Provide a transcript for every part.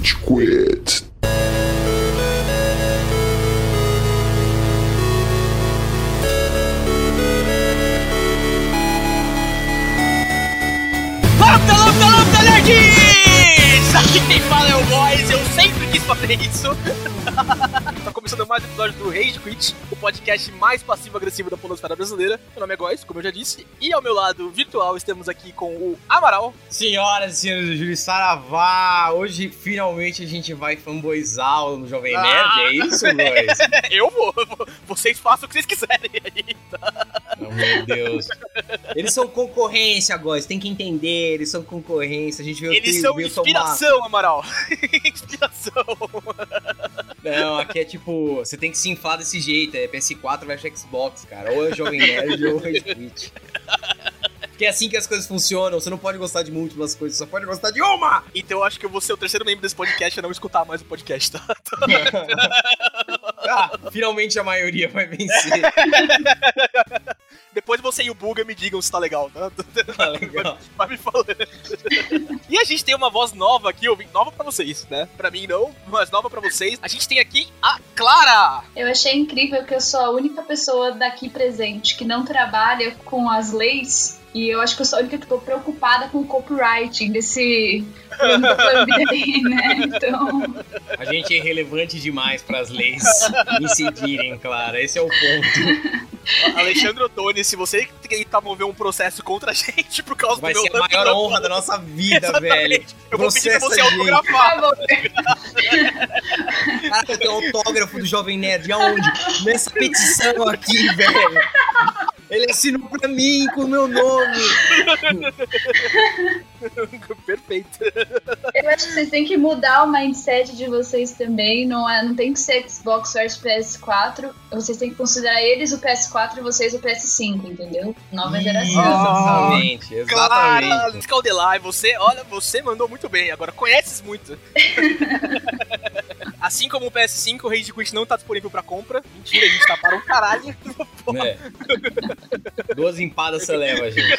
Rage Quit. Lambda, lambda, lambda, nerds! Aqui quem fala é o Boys, eu sempre quis fazer isso. tá começando mais um episódio do Rage Quit, o podcast mais passivo-agressivo da polosfera brasileira. Meu nome é Góis, como eu já disse, e ao meu lado virtual estamos aqui com o Amaral. Senhoras e senhores do Júlio Saravá, hoje finalmente a gente vai fanboizar no Jovem Nerd, Ah. é isso, boys? eu vou, vocês façam o que vocês quiserem aí. Oh, meu Deus. Eles são concorrência, Góis, tem que entender, eles são concorrência, a gente veio Eles são veio tomar... inspiração, Amaral. inspiração. Não, aqui é tipo, você tem que se inflar desse jeito, é PS4 versus Xbox, cara, ou é Jovem Nerd ou é Switch. Porque é assim que as coisas funcionam, você não pode gostar de múltiplas coisas, só pode gostar de uma! Então eu acho que eu vou ser o terceiro membro desse podcast a não escutar mais o podcast, tá? ah, finalmente a maioria vai vencer. Depois você e o Buga me digam se tá legal, tá? Tá legal. Vai me falando. e a gente tem uma voz nova aqui, ouvindo, nova pra vocês, né? Pra mim não, mas nova pra vocês. A gente tem aqui a Clara! Eu achei incrível que eu sou a única pessoa daqui presente que não trabalha com as leis. E eu acho que eu sou a única que tô preocupada com o copywriting desse Lambda Família aí, né? Então, A gente é irrelevante demais para as leis incidirem, Clara. Esse é o ponto. Alexandre Ottoni, se você tentar mover um processo contra a gente por causa Vai do meu ser a maior honra da nossa vida, velho. Eu vou pedir pra Processa você autografar. por favor. Caraca, tem autógrafo do Jovem Nerd. Aonde? Nessa petição aqui, velho. Ele assinou pra mim com o meu nome. Perfeito. Eu acho que vocês têm que mudar o mindset de vocês também. Não, é, não tem que ser Xbox versus PS4. Vocês têm que considerar eles o PS4 e vocês o PS5, entendeu? Nova geração. Exatamente, exatamente. Scaldelai, você, olha, você mandou muito bem. Agora conheces muito. assim como o PS5, o Rage Quit não tá disponível pra compra. Mentira, a gente tá para um caralho. É. Duas empadas você leva, gente.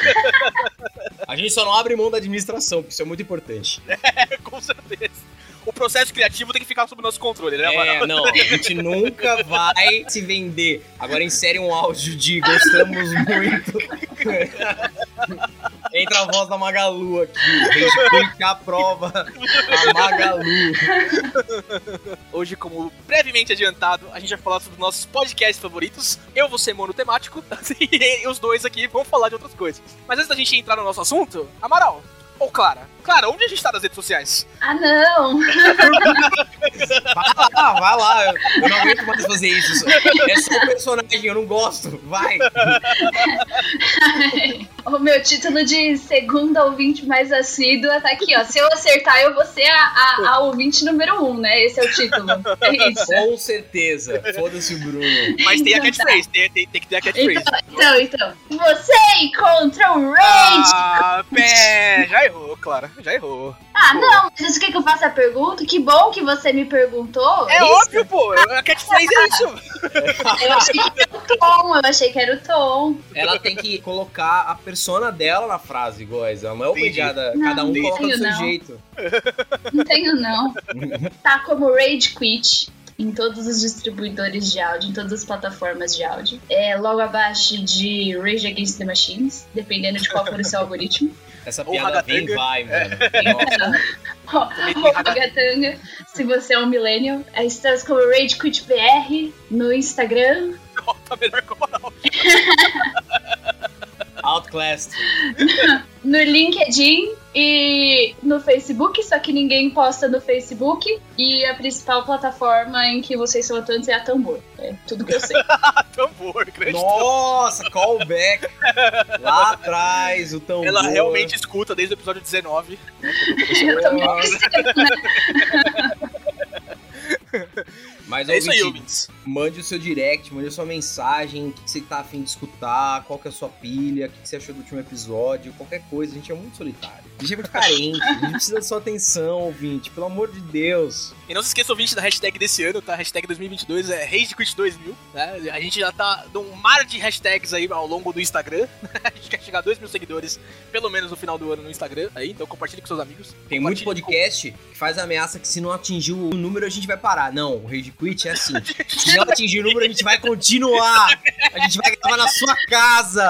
A gente só não abre mão da administração, porque isso é muito importante. Com certeza. O processo criativo tem que ficar sob nosso controle, né, É, não, a gente nunca vai se vender. Agora insere um áudio de gostamos muito. Entra a voz da Magalu aqui. Rage Quit aprova a Magalu. Hoje, como brevemente adiantado, a gente vai falar sobre os nossos podcasts favoritos. Eu vou ser monotemático e os dois aqui vão falar de outras coisas. Mas antes da gente entrar no nosso assunto, Amaral ou Clara? Clara, onde a gente tá nas redes sociais? Ah, não! Vai lá, vai lá. Eu não aguento mais fazer isso. É só o personagem, eu não gosto. Vai. o meu título de segunda ouvinte mais assídua tá aqui, ó. Se eu acertar, eu vou ser a, a, a ouvinte número um, né? Esse é o título. É isso. Com certeza. Foda-se o Bruno. Mas tem a Então tá. catchphrase, tem, tem, tem que ter a catchphrase. Então, então, então. Você encontra o Rage! Ah, pé, já errou, Clara, já errou. Ah, não, mas você quer que eu faça a pergunta? Que bom que você me perguntou. É isso? óbvio, pô, a catchphrase é isso. Eu achei que era o tom, eu achei que era o tom. Ela tem que colocar a persona dela na frase, guys. Ela não é obrigada. Não, Cada um coloca do seu Não. jeito. Não tenho, não. Tá como Rage Quit em todos os distribuidores de áudio, em todas as plataformas de áudio. É logo abaixo de Rage Against the Machines, dependendo de qual for o seu algoritmo. Essa Ou piada vem e ragatanga. vai, mano. Nossa. Ou Ragatanga, se você é um millennial. Aí Estamos como Rage Quit BR no Instagram. Ó, tá melhor que o. Outclassed. no LinkedIn e no Facebook, só que ninguém posta no Facebook. E a principal plataforma em que vocês são atuantes é a Tambor. É tudo que eu sei. Tambor, grande Nossa, callback. Lá atrás, o tambor. Ela realmente escuta desde o episódio 19. eu também? Mas, É isso aí, ouvinte, ouvintes. mande o seu direct, mande a sua mensagem, o que que você tá afim de escutar, qual que é a sua pilha, o que que você achou do último episódio, qualquer coisa, a gente é muito solitário. A gente é muito carente. A gente precisa da sua atenção, ouvinte. Pelo amor de Deus. E não se esqueça, ouvinte, da hashtag desse ano, tá? Hashtag 2022 é RageQuit2000, né? A gente já tá num mar de hashtags aí ao longo do Instagram. a gente quer chegar a 2 mil seguidores, pelo menos no final do ano no Instagram. Aí, então compartilhe com seus amigos. Tem muito podcast que faz a ameaça que se não atingir o número a gente vai parar. Não, o Rage Quit é assim. se não atingir o número a gente vai continuar. A gente vai gravar na sua casa.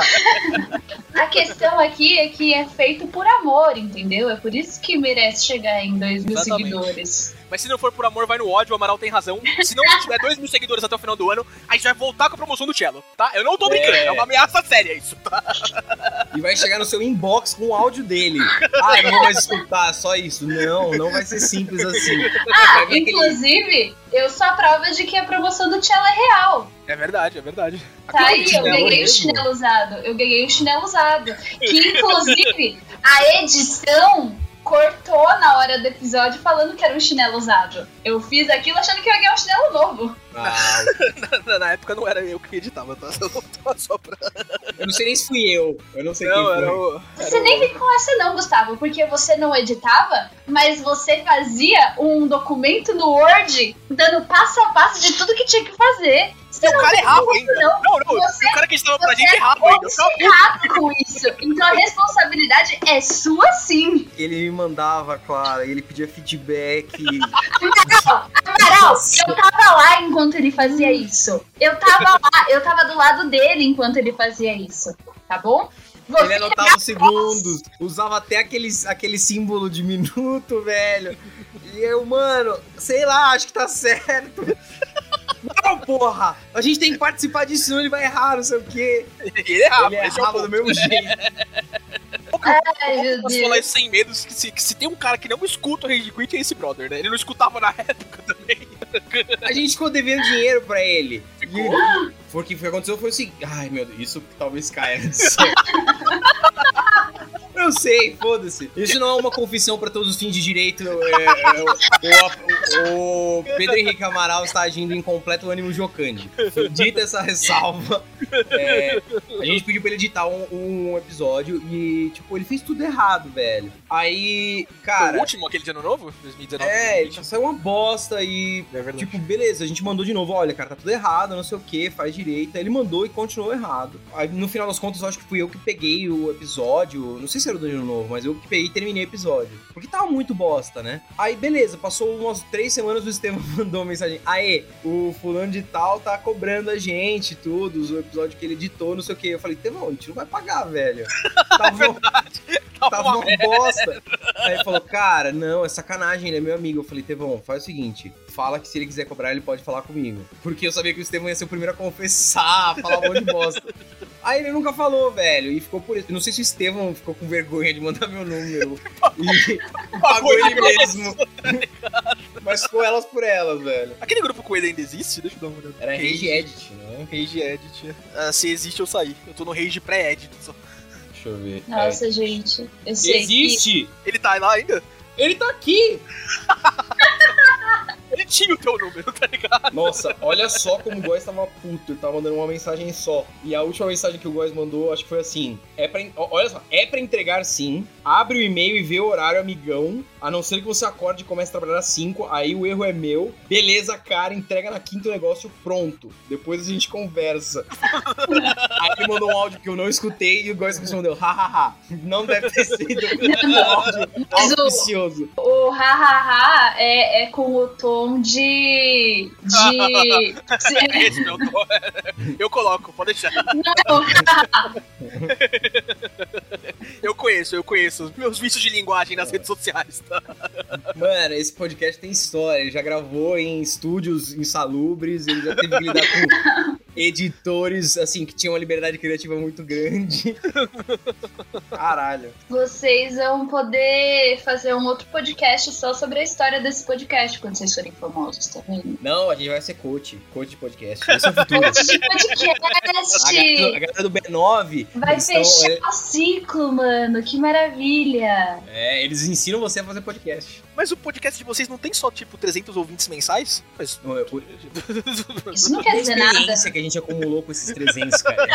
A questão aqui é que é feito por amor, entendeu? É por isso que merece chegar em 2 mil Exatamente. seguidores. Mas se não for por amor, vai no ódio, o Amaral tem razão. Se não tiver 2 mil seguidores até o final do ano, a gente vai voltar com a promoção do Cello, tá? Eu não tô brincando, é, É. uma ameaça séria isso, tá? E vai chegar no seu inbox com o áudio dele. Ah, não mais escutar, só isso. Não, não vai ser simples assim. Ah, Vai inclusive, eu sou a prova de que a promoção do Tchela é real. É verdade, é verdade. Tá aí, eu ganhei o mesmo? chinelo usado. Eu ganhei o chinelo usado. Que, inclusive, a edição cortou na hora do episódio falando que era um chinelo usado. Eu fiz aquilo achando que eu ia ganhar um chinelo novo. Ah, Na, na época não era eu que editava, tá? Eu não tava só pra... eu não sei nem se fui eu. Eu não sei Não, quem foi. era o... Você nem vem com essa não, Gustavo, porque você não editava, mas você fazia um documento no Word dando passo a passo de tudo que tinha que fazer. Você E o não cara fez errava isso, ainda. Não. Não, não, Você- o cara que editava pra gente é errava ainda. Eu obcecado com isso. Então a responsabilidade é sua sim. Ele me mandava, Clara, ele pedia feedback. Amaral, Amaral, eu tava lá enquanto ele fazia isso. Eu tava lá, eu tava do lado dele enquanto ele fazia isso. Tá bom? Você Ele anotava os segundos, usava até aquele, aquele símbolo de minuto, velho. E eu, mano, sei lá, acho que tá certo. Não, porra! A gente tem que participar disso, senão ele vai errar, não sei o quê. Ele errava, ele é errava do mesmo jeito. Ai, meu Posso falar isso sem medos, que se, que se tem um cara que não escuta o Rage Quit é esse brother, né? Ele não escutava na época também. A gente ficou devendo dinheiro pra ele. Ficou? E- Porque o que aconteceu foi o seguinte. Ai, meu Deus, isso talvez caia nisso. Eu sei, foda-se. Isso não é uma confissão pra todos os fins de direito. é, é, o, o- o Pedro Henrique Amaral está agindo em completo ânimo jocante. Dita essa ressalva, é, a gente pediu pra ele editar um, um episódio e, tipo, ele fez tudo errado, velho. Aí, Foi o cara. último, aquele de ano novo? 2019? É, 2020? ele saiu uma bosta e É verdade. Tipo, beleza, a gente mandou de novo, olha, cara, tá tudo errado, não sei o que, faz direito. Aí ele mandou e continuou errado. Aí no final das contas, eu acho que fui eu que peguei o episódio. Não sei se era do ano novo, mas eu que peguei e terminei o episódio. Porque tava muito bosta, né? Aí, beleza, passou umas três semanas, o Estevam mandou uma mensagem. Aê, o fulano de tal tá cobrando a gente, tudo, o episódio que ele editou, não sei o que. Eu falei, Estevão, a gente não vai pagar, velho. Tava, Tava tava uma uma bosta. Aí ele falou, cara, não, é sacanagem, ele é meu amigo. Eu falei, Tevão, faz o seguinte, fala que se ele quiser cobrar, ele pode falar comigo. Porque eu sabia que o Estevão ia ser o primeiro a confessar, falar um monte de bosta. Aí ele nunca falou, velho, e ficou por isso. Eu não sei se o Estevão ficou com vergonha de mandar meu número. E pagou ele mesmo. Mas ficou elas por elas, velho. Aquele grupo com ele ainda existe? Deixa eu dar uma olhada. Era Rage Edit, né? Rage Edit. Ah, se existe, eu saí. Eu tô no Rage pré-edit. só. Deixa eu ver. Nossa, gente. Eu É. sei que Existe! Ele tá lá ainda? Ele tá aqui! Ele tinha o teu número, tá ligado? Nossa, olha só como o Góis tava puto. Ele tava mandando uma mensagem só. E a última mensagem que o Góis mandou, acho que foi assim: é pra, olha só, é pra entregar sim. Abre o e-mail e vê o horário, amigão. A não ser que você acorde e comece a trabalhar às 5. Aí o erro é meu. Beleza, cara, entrega na quinta o negócio pronto. Depois a gente conversa. aí ele mandou um áudio que eu não escutei e o Góis respondeu: hahaha. Não deve ter sido um áudio Mas o- auspicioso. o hahaha é, é com o tom de. de. É esse meu tom. Eu coloco, pode deixar. Não, Eu conheço, eu conheço os meus vícios de linguagem nas redes sociais, tá? Mano, esse podcast tem história. Ele já gravou em estúdios insalubres, ele já teve que lidar com editores, assim, que tinham uma liberdade criativa muito grande. Caralho. vocês vão poder fazer um outro podcast só sobre a história desse podcast quando vocês forem famosos, tá vendo? Não, a gente vai ser coach. Coach de podcast. Esse é o futuro. Coach de A galera, do, a podcast! galera do B9. Vai fechar o ciclo, mano. Que maravilha! é, eles ensinam você a fazer podcast. Mas o podcast de vocês não tem só, tipo, 300 ouvintes mensais? Mas... Não, é por- Isso não quer dizer a nada. experiência que a gente acumulou com esses 300, cara.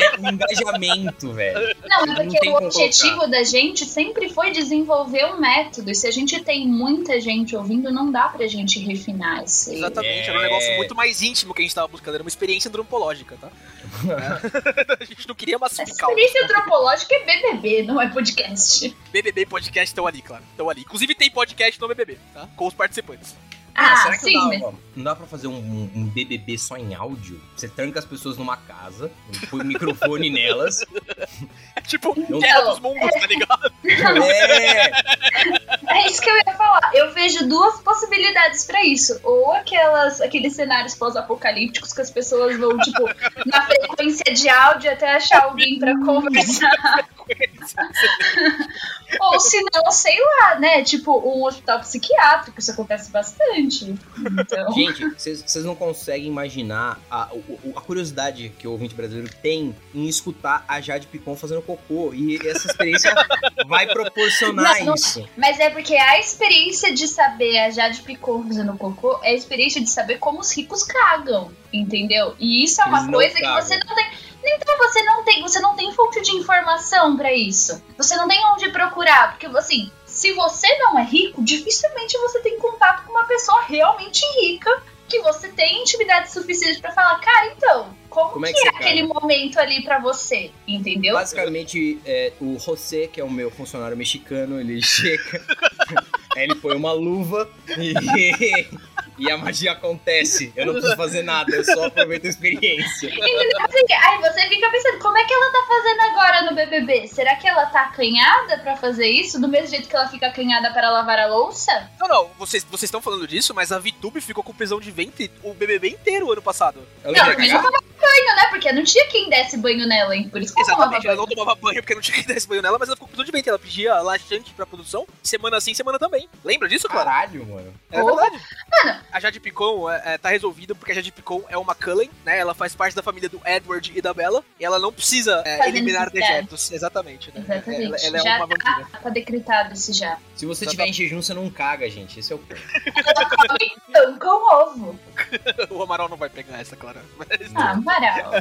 É um engajamento, velho. Não, é Não porque tem o objetivo da gente sempre foi desenvolver um método. E se a gente tem muita gente ouvindo, não dá pra gente refinar isso aí. Exatamente, É. era um negócio muito mais íntimo que a gente tava buscando, era uma experiência antropológica, tá? É. a gente não queria massificar experiência antropológica é BBB, não é podcast. BBB e podcast estão ali, claro. Estão ali. Inclusive tem podcast no BBB, tá? Com os participantes. Ah, será que sim, não dá, ó, não dá pra fazer um, um- um BBB só em áudio? Você tranca as pessoas numa casa, põe o microfone nelas. É tipo Guerra dos Mundos, tá ligado? É! É isso que eu ia falar. Eu vejo duas possibilidades pra isso. Ou aquelas, aqueles cenários pós-apocalípticos que as pessoas vão, tipo, na frequência de áudio até achar alguém pra conversar. Ou se não, sei lá, né? Tipo, um hospital psiquiátrico. Isso acontece bastante. Então. Gente, vocês não conseguem imaginar a, a curiosidade que o ouvinte brasileiro tem em escutar a Jade Picon fazendo cocô. E essa experiência vai proporcionar Não, não- isso. Mas é porque a experiência de saber a Jade Picon fazendo cocô é a experiência de saber como os ricos cagam, entendeu? E isso é uma Eles coisa que você não tem. Então você não tem, você não tem fonte de informação pra isso. Você não tem onde procurar, porque assim, se você não é rico, dificilmente você tem contato com uma pessoa realmente rica que você tem intimidade suficiente pra falar, cara, então, como, Como é que que é aquele momento ali pra você, entendeu? Basicamente, é, o José, que é o meu funcionário mexicano, ele chega, ele põe uma luva e, e a magia acontece. Eu não preciso fazer nada, eu só aproveito a experiência. Assim, Aí você fica pensando, como é que ela tá fazendo agora no BBB? Será que ela tá acanhada pra fazer isso? Do mesmo jeito que ela fica acanhada para lavar a louça? Não, não, vocês vocês estão falando disso, mas a VTube ficou com prisão de ventre o BBB inteiro ano passado. Eu Não, mas não tomava banho, né? Porque não tinha quem desse banho nela, hein? Por isso que ela tomava Exatamente, ela não tomava banho porque não tinha que dar esse banho nela, mas ela ficou com prisão de ventre. Ela pedia laxante pra produção, semana sim, semana também. Lembra disso, Clara? Caralho, mano. É Porra. verdade. Mano. A Jade Picon é, é, tá resolvida porque a Jade Picon é uma Cullen, né? Ela faz parte da família do Edward e da Bella. E ela não precisa é, eliminar dejetos. Exatamente, né? Exatamente. Ela, ela é já uma vampira. tá, tá decretado isso já. Se você tiver em jejum, você não caga, gente. Esse é o ponto. Pão com ovo. o Amaral não vai pegar essa, Clara. Mas... Ah, Amaral.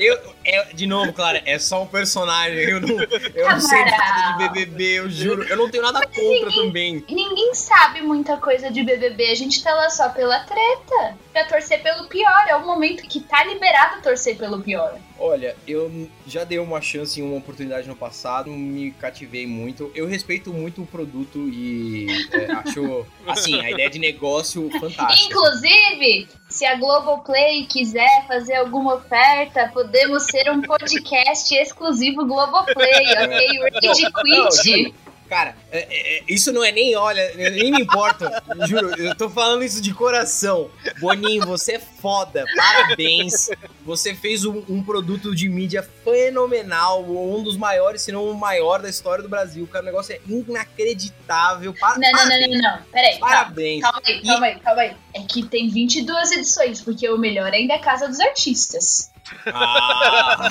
Eu, é, de novo, Clara, é só um personagem. Eu não, eu não sei nada de BBB, eu juro. Eu não tenho nada contra também. Ninguém sabe muita coisa de BBB. A gente tá lá só pela treta. Pra torcer pelo pior. É o momento que tá liberado torcer pelo pior. Olha, eu já dei uma chance e uma oportunidade no passado, me cativei muito. Eu respeito muito o produto e é, acho, assim, a ideia de negócio fantástica. Inclusive, se a Globoplay quiser fazer alguma oferta, podemos ser um podcast exclusivo Globoplay, ok? Rage Quit. Cara, é- é- é- isso não é nem, olha, nem me importa. Juro, eu tô falando isso de coração. Boninho, você é foda. Parabéns. Você fez um, um produto de mídia fenomenal. Um dos maiores, se não o maior da história do Brasil. Cara, o negócio é inacreditável. Pa- Não, não, não, parabéns. não, não. Peraí, calma. Parabéns. Calma aí, calma aí, calma aí. É que tem 22 edições, porque o melhor ainda é Casa dos Artistas. Ah,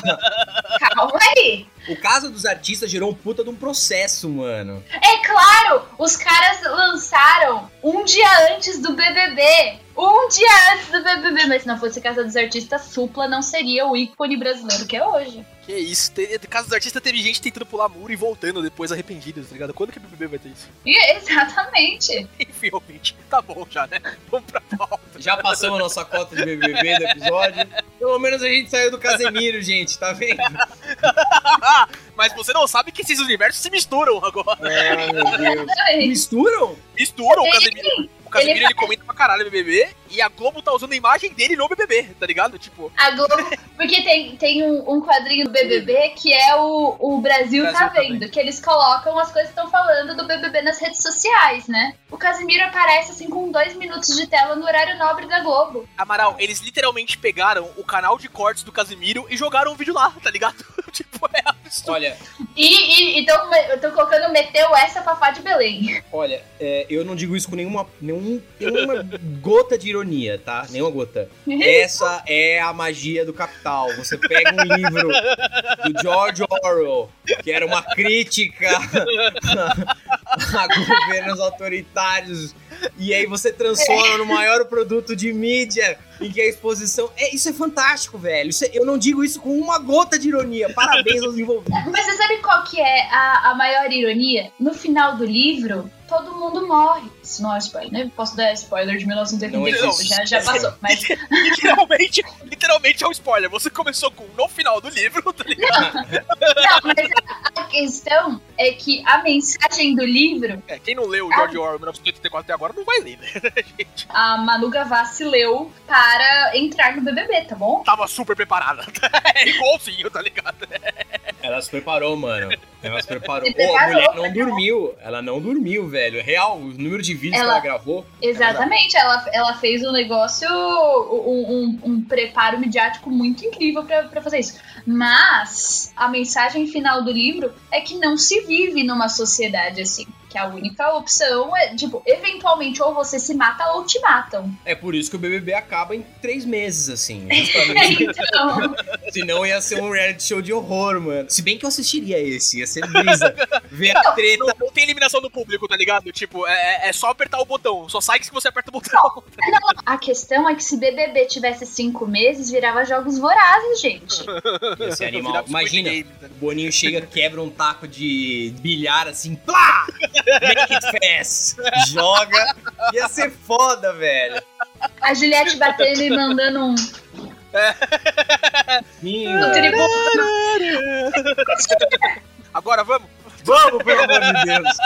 Calma aí. o caso dos artistas gerou um puta de um processo, mano. É claro, os caras lançaram um dia antes do BBB. Um dia antes do BBB. Mas se não fosse Casa dos Artistas, Supla não seria o ícone brasileiro que é hoje. Que isso, te, caso dos artistas teve gente tentando pular muro e voltando depois arrependidos, tá ligado? Quando que o BBB vai ter isso? E, exatamente. Enfim, ouvinte, tá bom já, né? Vamos pra pauta. Já passamos a nossa cota de BBB do episódio. Pelo menos a gente saiu do Casemiro, gente, tá vendo? Mas você não sabe que esses universos se misturam agora. Ai, meu Deus. Misturam? Misturam Casemiro. O Casemiro ele ele comenta pra caralho o BBB e a Globo tá usando a imagem dele no BBB, tá ligado? Tipo, A Globo, porque tem, tem um, um quadrinho do BBB que é o, o Brasil, Brasil tá tá vendo, que eles colocam as coisas que estão falando do BBB nas redes sociais, né? O Casimiro aparece assim com dois minutos de tela no horário nobre da Globo. Amaral, eles literalmente pegaram o canal de cortes do Casemiro e jogaram um vídeo lá, tá ligado? tipo, é absurdo. Olha, E, e então eu tô colocando meteu essa Fafá de Belém. olha, é, eu não digo isso com nenhuma, nenhum, nenhuma gota de ironia, tá? Nenhuma gota. Essa é a magia do capital. Você pega um livro do George Orwell, que era uma crítica a governos autoritários e aí você transforma no maior produto de mídia em que a exposição. É, isso é fantástico, velho. É, eu não digo isso com uma gota de ironia. Parabéns aos envolvidos. Mas você sabe qual que é a, a maior ironia? No final do livro, todo mundo morre. Isso não é spoiler, né? Posso dar spoiler de 1985, já, já passou. Mas... literalmente, literalmente é um spoiler. Você começou com no final do livro, tá ligado? Não, não mas a, a questão é que a mensagem do livro. É, quem não leu o George Orwell 1984 até agora não vai ler, né, gente? A Manu Gavassi leu para entrar no BBB, tá bom? Tava super preparada. É igualzinho, tá ligado? Ela se preparou, mano. Ela se preparou. Oh, a mulher não dormiu. Ela não dormiu, velho. Real, o número de vídeos ela, que ela gravou. Exatamente. Ela, ela fez um negócio, um, um, um preparo midiático muito incrível para fazer isso. Mas a mensagem final do livro é que não se vive numa sociedade assim que a única opção é, tipo, eventualmente ou você se mata ou te matam. É por isso que o BBB acaba em três meses, assim. Então... Senão ia ser um reality show de horror, mano. Se bem que eu assistiria esse, ia ser brisa. Ver a treta. Não, não, tem eliminação do público, tá ligado? Tipo, é, é, é só apertar o botão. Só sai que você aperta o botão. Não, não, a questão é que se BBB tivesse cinco meses, virava jogos vorazes, gente. Esse animal. Imagina, o Boninho chega, quebra um taco de bilhar assim, plá! Make it fast. Joga. Ia ser foda, velho. A Juliette batendo e mandando um. No Agora vamos? Vamos, pelo amor de Deus.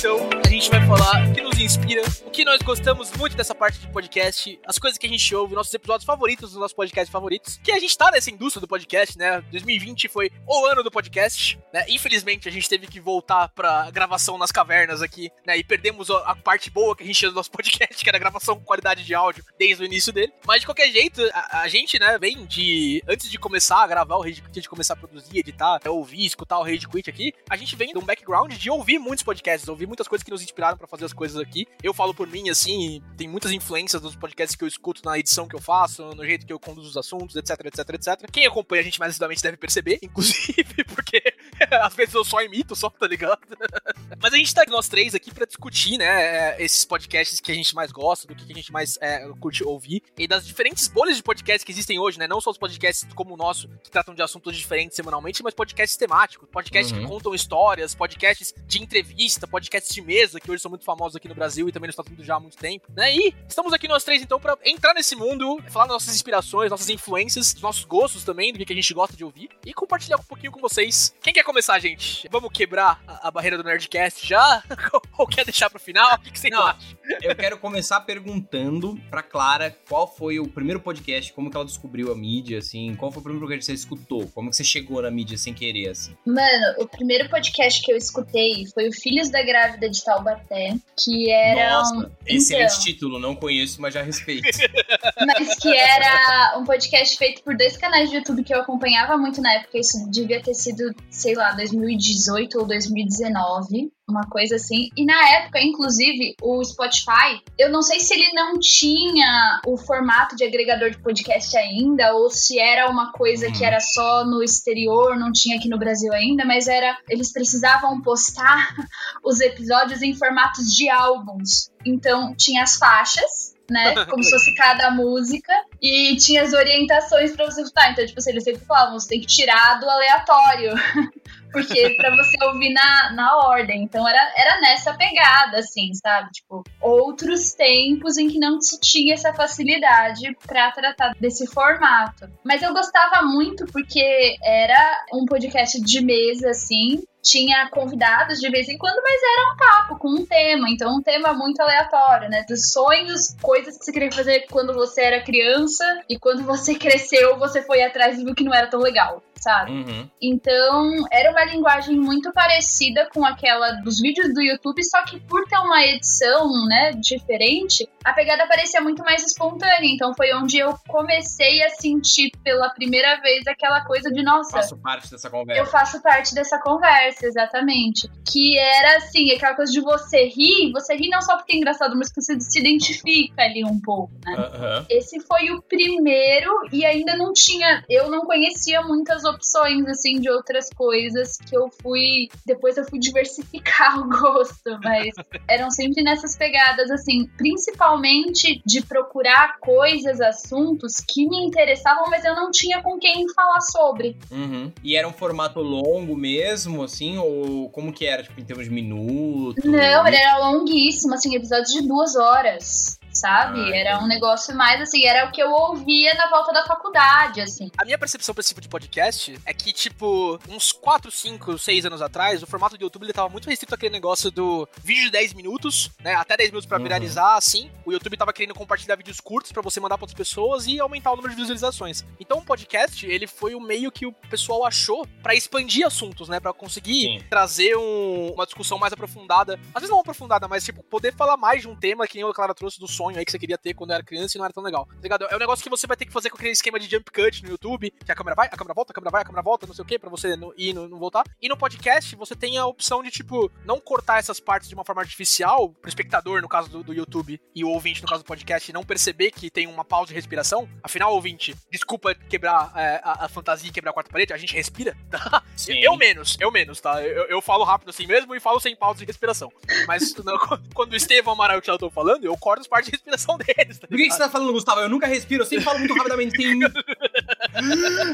So. Gente vai falar o que nos inspira, o que nós gostamos muito dessa parte de podcast, as coisas que a gente ouve, nossos episódios favoritos, os nossos podcasts favoritos. Que a gente tá nessa indústria do podcast, né? 2020 foi o ano do podcast, né? Infelizmente a gente teve que voltar pra gravação nas cavernas aqui, né? E perdemos a parte boa que a gente tinha do nosso podcast, que era a gravação com qualidade de áudio desde o início dele. Mas de qualquer jeito, a, a gente, né, vem de. Antes de começar a gravar o Rage Quit, de começar a produzir, editar, ouvir, escutar o Rage Quit aqui, a gente vem de um background de ouvir muitos podcasts, ouvir muitas coisas que nos inspiraram para fazer as coisas aqui. Eu falo por mim, assim, tem muitas influências dos podcasts que eu escuto na edição que eu faço, no jeito que eu conduzo os assuntos, etc, etc, etc. Quem acompanha a gente mais assiduamente deve perceber, inclusive, porque às vezes eu só imito, só, tá ligado? Mas a gente tá aqui, nós três aqui para discutir, né, esses podcasts que a gente mais gosta, do que a gente mais é, curte ouvir, e das diferentes bolhas de podcasts que existem hoje, né? Não só os podcasts como o nosso, que tratam de assuntos diferentes semanalmente, mas podcasts temáticos, podcasts uhum. que contam histórias, podcasts de entrevista, podcasts de mesa, que hoje são muito famosos aqui no Brasil e também nos Estados Unidos já há muito tempo, né? E estamos aqui nós três, então, para entrar nesse mundo, falar nossas inspirações, nossas influências, nossos gostos também, do que a gente gosta de ouvir, e compartilhar um pouquinho com vocês. Quem quer começar, gente? Vamos quebrar a, a barreira do Nerdcast já? Ou quer deixar pro final? O que, que você Não, acha? Eu quero começar perguntando pra Clara qual foi o primeiro podcast, como que ela descobriu a mídia, assim, qual foi o primeiro podcast que você escutou? Como que você chegou na mídia sem querer, assim? Mano, o primeiro podcast que eu escutei foi o Filhos da Grávida de Taubaté, que era. Nossa, um... excelente então, título, não conheço, mas já respeito. mas que era um podcast feito por dois canais de YouTube que eu acompanhava muito na época. Isso devia ter sido, sei lá, 2018 ou 2019 uma coisa assim. E na época, inclusive, o Spotify, eu não sei se ele não tinha o formato de agregador de podcast ainda, ou se era uma coisa uhum. que era só no exterior, não tinha aqui no Brasil ainda, mas era. Eles precisavam postar os episódios em formatos de álbuns. Então, tinha as faixas né? Como se fosse cada música. E tinha as orientações para você escutar. Então, tipo assim, eles sempre falavam, você tem que tirar do aleatório. Porque para você ouvir na, na ordem. Então era, era nessa pegada, assim, sabe? Tipo, outros tempos em que não se tinha essa facilidade para tratar desse formato. Mas eu gostava muito porque era um podcast de mesa, assim, tinha convidados de vez em quando, mas era um papo com um tema, então um tema muito aleatório, né? Dos sonhos, coisas que você queria fazer quando você era criança e quando você cresceu, você foi atrás e viu que não era tão legal. Sabe? Uhum. Então, era uma linguagem muito parecida com aquela dos vídeos do YouTube, só que por ter uma edição, né, diferente, a pegada parecia muito mais espontânea. Então, foi onde eu comecei a sentir pela primeira vez aquela coisa de, nossa, Faço parte dessa conversa. eu faço parte dessa conversa, exatamente. Que era assim, aquela coisa de você rir, você ri não só porque é engraçado, mas que você se identifica ali um pouco, né? Aham. Esse foi o primeiro e ainda não tinha, eu não conhecia muitas opções assim de outras coisas que eu fui, depois eu fui diversificar o gosto, mas eram sempre nessas pegadas assim, principalmente de procurar coisas, assuntos que me interessavam, mas eu não tinha com quem falar sobre. Uhum. E era um formato longo mesmo, assim? Ou como que era, tipo, em termos de minutos? Não, ele era longuíssimo, assim, episódios de duas horas. Sabe? Ah, era um negócio mais assim, era o que eu ouvia na volta da faculdade, assim. A minha percepção pra esse tipo de podcast é que, tipo, uns 4, 5, 6 anos atrás, o formato do YouTube ele tava muito restrito àquele negócio do vídeo de 10 minutos, né? Até 10 minutos pra Uhum. viralizar, assim. O YouTube tava querendo compartilhar vídeos curtos pra você mandar pra outras pessoas e aumentar o número de visualizações. Então o podcast, ele foi o meio que o pessoal achou pra expandir assuntos, né? Pra conseguir Sim. trazer um- uma discussão mais aprofundada. Às vezes não aprofundada, mas, tipo, poder falar mais de um tema que nem a Clara trouxe do sonho aí que você queria ter quando era criança e não era tão legal. Tá ligado? É um negócio que você vai ter que fazer com aquele esquema de jump cut no YouTube, que a câmera vai, a câmera volta, a câmera vai, a câmera volta, não sei o que, pra você ir e não, não voltar. E no podcast, você tem a opção de, tipo, não cortar essas partes de uma forma artificial, pro espectador, no caso do, do YouTube, e o ouvinte, no caso do podcast, não perceber que tem uma pausa de respiração. Afinal, ouvinte, desculpa quebrar é, a, a fantasia e quebrar a quarta parede, a gente respira, tá? Sim. Eu menos, eu menos, tá? Eu, eu falo rápido assim mesmo e falo sem pausa de respiração. Mas não, quando o Estevão Amaral e o Thiago estão falando, eu corto as partes de respiração deles, tá Por que, que você tá falando, Gustavo? Eu nunca respiro, eu sempre falo muito rapidamente, sem...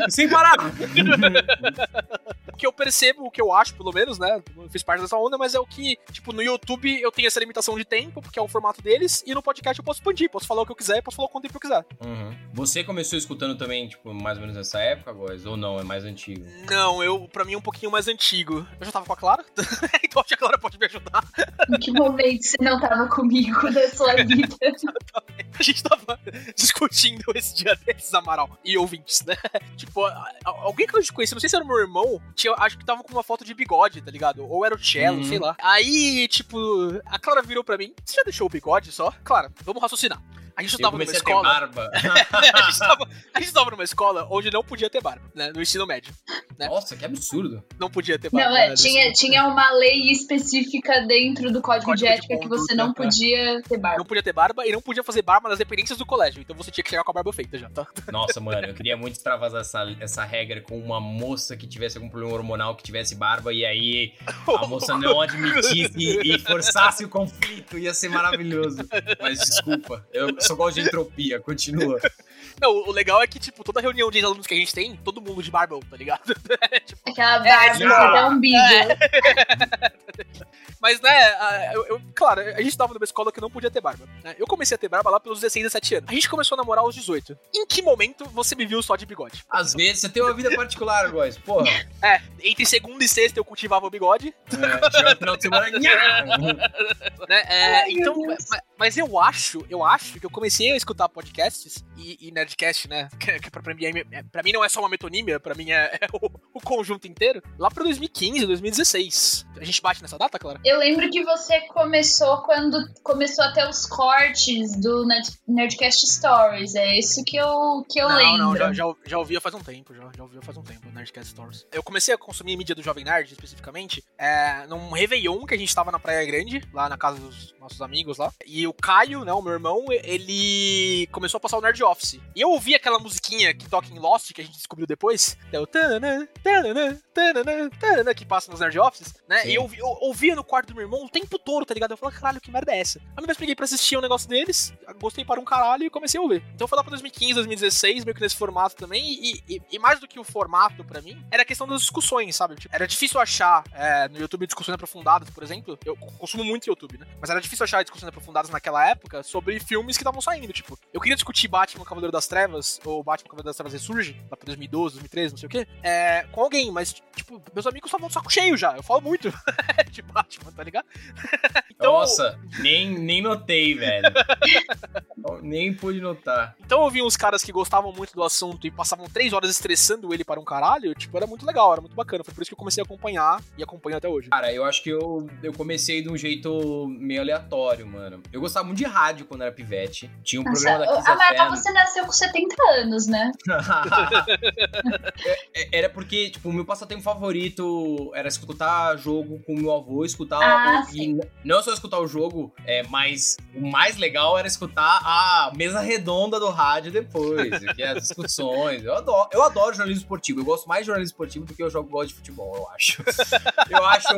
sem parar. O que eu percebo, o que eu acho, pelo menos, né? Não fiz parte dessa onda, mas é o que, tipo, no YouTube eu tenho essa limitação de tempo, porque é o formato deles, e no podcast eu posso expandir, posso falar o que eu quiser, posso falar o quanto tempo eu quiser. Uhum. Você começou escutando também, tipo, mais ou menos nessa época, Góis? Ou não? É mais antigo? Não, eu, pra mim, é um pouquinho mais antigo. Eu já tava com a Clara, então acho que a Clara pode me ajudar. Em que momento você não tava comigo na sua vida? A gente tava discutindo esse dia desses, Amaral, e né? Tipo, alguém que eu conheci, não sei se era meu irmão, tinha, acho que tava com uma foto de bigode, tá ligado? Ou era o Cello, Uhum. sei lá. Aí, tipo, a Clara virou pra mim, você já deixou o bigode só? Clara, vamos raciocinar. A gente Eu tava numa escola. barba. a, gente tava, a gente tava numa escola onde não podia ter barba, né? No ensino médio. né? Nossa, que absurdo. Não podia ter barba. Não, é, né, tinha, tinha uma lei específica dentro do código, Código de de ética que conduta, você não tá. podia ter barba. Não podia ter barba e não podia fazer barba nas dependências do colégio. Então você tinha que chegar com a barba feita já, tá? Nossa, mano, eu queria muito extravasar essa, essa regra com uma moça que tivesse algum problema hormonal, que tivesse barba, e aí a moça não admitisse e forçasse o conflito. Ia ser maravilhoso. Mas desculpa, eu só gosto de entropia. Continua. Não, o legal é que, tipo, toda reunião de alunos que a gente tem, todo mundo de barbão, tá ligado? tipo, Aquela barba já. até o umbigo. Mas, né, eu, eu- claro, a gente tava numa escola que não podia ter barba. né? Eu comecei a ter barba lá pelos 16, 17 anos. A gente começou a namorar aos 18. Em que momento você me viu só de bigode? Às vezes você tem uma vida particular, Góis. Porra. É, entre segunda e sexta eu cultivava o bigode, É, final de semana. né? É, então, Deus. Ma- mas eu acho, eu acho que eu comecei a escutar podcasts e, e Nerdcast, né? Que, que pra, pra mim, é- pra mim não é só uma metonímia, pra mim é, é o, o conjunto inteiro. Lá pra 2015, 2016. A gente bate nessa data, Clara? Eu lembro que você começou quando começou a ter os cortes do Nerd- Nerdcast Stories. É isso que eu, que eu não, lembro. não, já, já, já ouvia faz um tempo, já, já ouvia faz um tempo, Nerdcast Stories. Eu comecei a consumir mídia do Jovem Nerd, especificamente, é, num Réveillon que a gente tava na Praia Grande, lá na casa dos nossos amigos lá. E o Caio, né, o meu irmão, ele começou a passar o Nerd Office. E eu ouvi aquela musiquinha que toca em Lost, que a gente descobriu depois, que é o tanana, tanana, tanana, tanana, que passa nos Nerd Offices, né? Sim. E eu, eu ouvia no quarto do meu irmão o tempo todo, tá ligado? Eu falei, caralho, que merda é essa? Aí vez peguei pra assistir um negócio deles, gostei para um caralho e comecei a ouvir. Então foi lá pra 2015, 2016, meio que nesse formato também. E, e- e mais do que o formato pra mim, era a questão das discussões, sabe? Tipo, era difícil achar é, no YouTube discussões aprofundadas, por exemplo. Eu consumo muito YouTube, né? Mas era difícil achar discussões aprofundadas naquela época sobre filmes que estavam saindo. Tipo, eu queria discutir Batman Cavaleiro das Trevas, ou Batman Cavaleiro das Trevas Ressurge, lá pra 2012, 2013, não sei o quê, é, com alguém, mas, tipo, meus amigos estavam de saco cheio já. Eu falo muito de Batman, tá ligado? então, Nossa, nem, nem notei, velho. nem pude notar. Então eu vi uns caras que gostavam muito do assunto e passavam três horas estressando ele para um caralho, tipo, era muito legal, era muito bacana. Foi por isso que eu comecei a acompanhar e acompanho até hoje. Cara, eu acho que eu, eu comecei de um jeito meio aleatório, mano. Eu gostava muito de rádio quando era pivete. Tinha um Nossa, programa da Kiss Amarela, você nasceu com 70 anos, né? É, é, era porque, tipo, o meu passatempo favorito era escutar jogo com meu avô, escutar. Ah, o, não só escutar o jogo, é, mas o mais legal era escutar a mesa redonda do rádio depois, que é as discussões. Eu adoro, eu adoro jornalismo esportivo. Eu gosto mais de jornalismo esportivo do que eu jogo gosto de futebol, eu acho. Eu acho,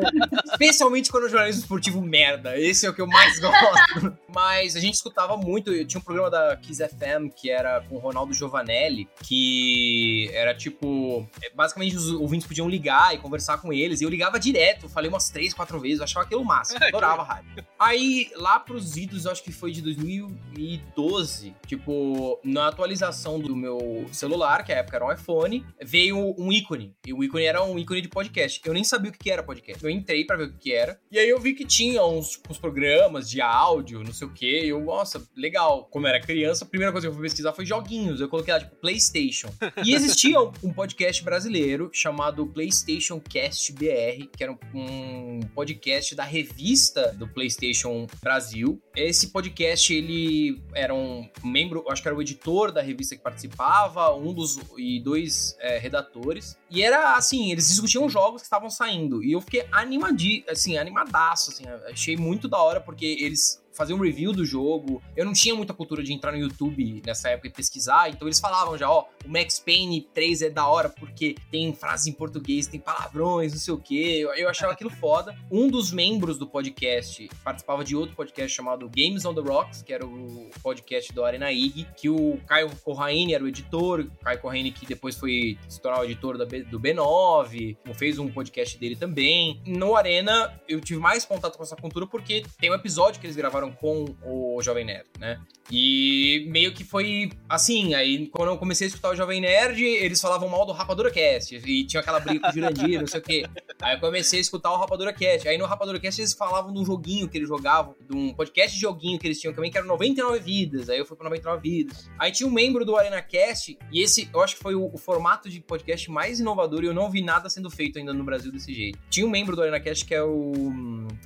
especialmente quando o jornalismo esportivo merda. Esse é o que eu mais gosto. Mas a gente escutava muito. Eu tinha um programa da Kiss FM que era com o Ronaldo Giovanelli, que era tipo. Basicamente, os ouvintes podiam ligar e conversar com eles. E eu ligava direto. Falei umas três, quatro vezes. Eu achava aquilo máximo. Adorava a rádio. Aí, lá pros idos, eu acho que foi de 2012. Tipo, na atualização do meu celular, que a época era um iPhone, veio um ícone. E o ícone era um ícone de podcast. Eu nem sabia o que era podcast. Eu entrei para ver o que era. E aí eu vi que tinha uns, uns programas de áudio, não sei o que. Eu, nossa, legal. Como eu era criança, a primeira coisa que eu fui pesquisar foi joguinhos. Eu coloquei lá, tipo, PlayStation. E existia um podcast brasileiro chamado PlayStation Cast BR, que era um podcast da revista do PlayStation Brasil. Esse podcast, ele era um membro, acho que era o editor da revista que participava, um dos e dois é, redatores. E era assim, eles discutiam jogos que estavam saindo. E eu fiquei animadi, assim, animadaço, assim, achei muito da hora porque eles fazer um review do jogo. Eu não tinha muita cultura de entrar no YouTube nessa época e pesquisar, então eles falavam já, ó, o Max Payne 3 é da hora porque tem frases em português, tem palavrões, não sei o quê. Eu, eu achava aquilo foda. Um dos membros do podcast participava de outro podcast chamado Games on the Rocks, que era o podcast do Arena IG, que o Caio Corraine era o editor, o Caio Corraine que depois foi se tornar o editor do B9, fez um podcast dele também. No Arena, eu tive mais contato com essa cultura porque tem um episódio que eles gravaram com o Jovem Nerd, né? E meio que foi assim, aí quando eu comecei a escutar o Jovem Nerd, eles falavam mal do Rapadura Cast, e tinha aquela briga com o Jurandir, não sei o quê. Aí eu comecei a escutar o Rapadura Cast. Aí no Rapadura Cast eles falavam de um joguinho que eles jogavam, de um podcast de joguinho que eles tinham também, que era 99 vidas. Aí eu fui pra 99 vidas. Aí tinha um membro do Arena Cast, e esse eu acho que foi o, o formato de podcast mais inovador, e eu não vi nada sendo feito ainda no Brasil desse jeito. Tinha um membro do Arena Cast que é o.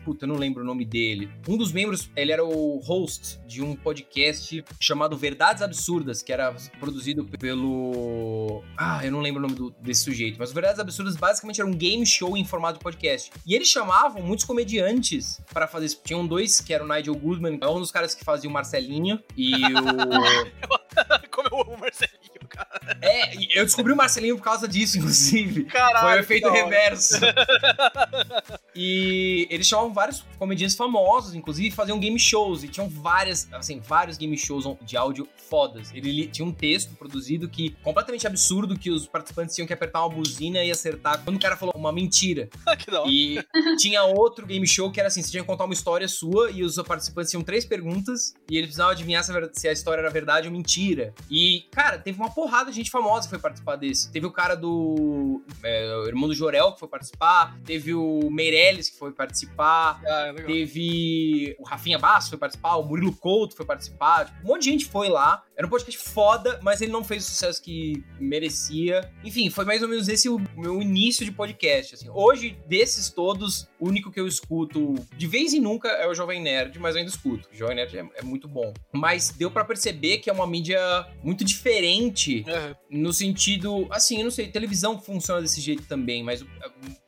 Puta, eu não lembro o nome dele. Um dos membros, ele era o host de um podcast chamado Verdades Absurdas, que era produzido pelo. Ah, eu não lembro o nome do, desse sujeito, mas o Verdades Absurdas basicamente era um game show em formato de podcast. E eles chamavam muitos comediantes para fazer isso. Tinham dois, que era o Nigel Goodman, é um dos caras que fazia o Marcelinho, e o. Como eu amo o Marcelinho, cara. É, eu descobri o Marcelinho por causa disso, inclusive. Caralho, Foi o efeito reverso. e eles chamavam vários comediantes famosos, inclusive faziam game shows. E tinham várias, assim, vários game shows de áudio fodas. Ele tinha um texto produzido que completamente absurdo que os participantes tinham que apertar uma buzina e acertar quando o cara falou uma mentira. que da. E tinha outro game show que era assim, você tinha que contar uma história sua e os participantes tinham três perguntas e eles precisavam adivinhar se a história era verdade ou mentira. E, cara, teve uma porrada de gente famosa que foi participar desse. Teve o cara do é, o irmão do Jorel que foi participar, teve o Meirelles que foi participar, ah, é teve o Rafinha Basso foi participar, o Murilo Couto foi participar, tipo, um monte de gente foi lá. Era um podcast foda, mas ele não fez o sucesso que merecia. Enfim, foi mais ou menos esse o meu início de podcast. Assim. Hoje, desses todos, o único que eu escuto de vez em nunca é o Jovem Nerd, mas eu ainda escuto. O Jovem Nerd é, é muito bom. Mas deu para perceber que é uma mídia muito diferente uhum. no sentido. Assim, eu não sei, televisão funciona desse jeito também, mas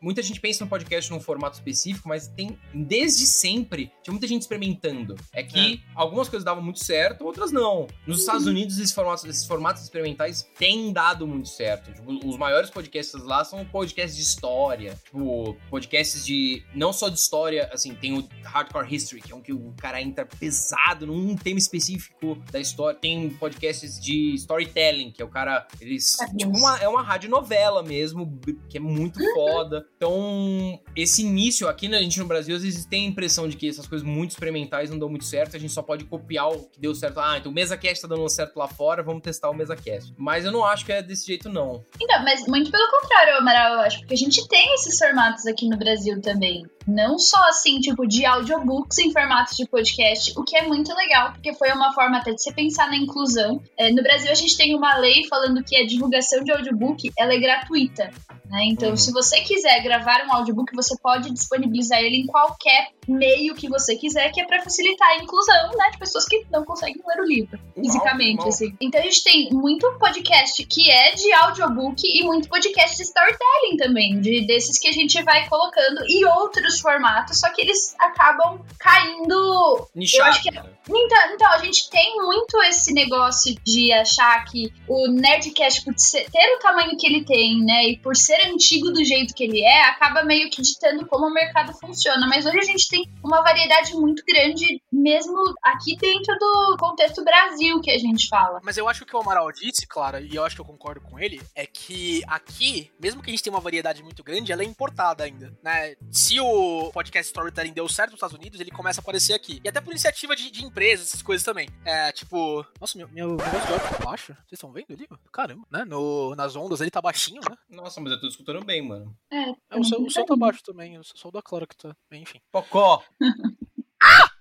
muita gente pensa no podcast num formato específico, mas tem desde sempre tinha muita gente experimentando. É que é. algumas coisas davam muito certo, outras não. Nos Estados Estados Unidos, esses formatos, esses formatos experimentais têm dado muito certo. Tipo, os maiores podcasts lá são podcasts de história. Tipo, podcasts de. Não só de história, assim, tem o Hardcore History, que é um que o cara entra pesado num tema específico da história. Tem podcasts de storytelling, que é o cara. Eles. É tipo, uma, é uma rádio novela mesmo, que é muito foda. Então, esse início aqui, né, a gente no Brasil, às vezes tem a impressão de que essas coisas muito experimentais não dão muito certo, a gente só pode copiar o que deu certo. Ah, então o MesaCast tá dando certo lá fora, vamos testar o MesaCast. Mas eu não acho que é desse jeito, não. Então, mas muito pelo contrário, Amaral, eu acho, porque a gente tem esses formatos aqui no Brasil também. Não só assim, tipo, de audiobooks em formatos de podcast, o que é muito legal, porque foi uma forma até de você pensar na inclusão. É, no Brasil, a gente tem uma lei falando que a divulgação de audiobook ela é gratuita. Né? Então, Uhum. se você quiser gravar um audiobook, você pode disponibilizar ele em qualquer meio que você quiser, que é para facilitar a inclusão né, de pessoas que não conseguem ler o livro fisicamente. Assim. Então, a gente tem muito podcast que é de audiobook e muito podcast de storytelling também, de, desses que a gente vai colocando e outros formatos, só que eles acabam caindo Nichado. que né? então, então, a gente tem muito esse negócio de achar que o Nerdcast, por ter o tamanho que ele tem, né, e por ser antigo do jeito que ele é, acaba meio que ditando como o mercado funciona. Mas hoje a gente tem uma variedade muito grande, mesmo aqui dentro do contexto Brasil que a gente fala. Mas eu acho que o que o Amaral disse, Clara, e eu acho que eu concordo com ele, é que aqui, mesmo que a gente tenha uma variedade muito grande, ela é importada ainda, né? Se o podcast Storytelling deu certo nos Estados Unidos, ele começa a aparecer aqui. E até por iniciativa de, de empresas, essas coisas também. É, tipo... Nossa, meu, meu negócio de áudio tá baixo. Vocês estão vendo ali? Caramba, né? No, nas ondas ele tá baixinho, né? Nossa, mas eu tô escutando bem, mano. É, É, o, seu, o seu tá baixo também, o som da Clara que tá... Enfim. Pocó!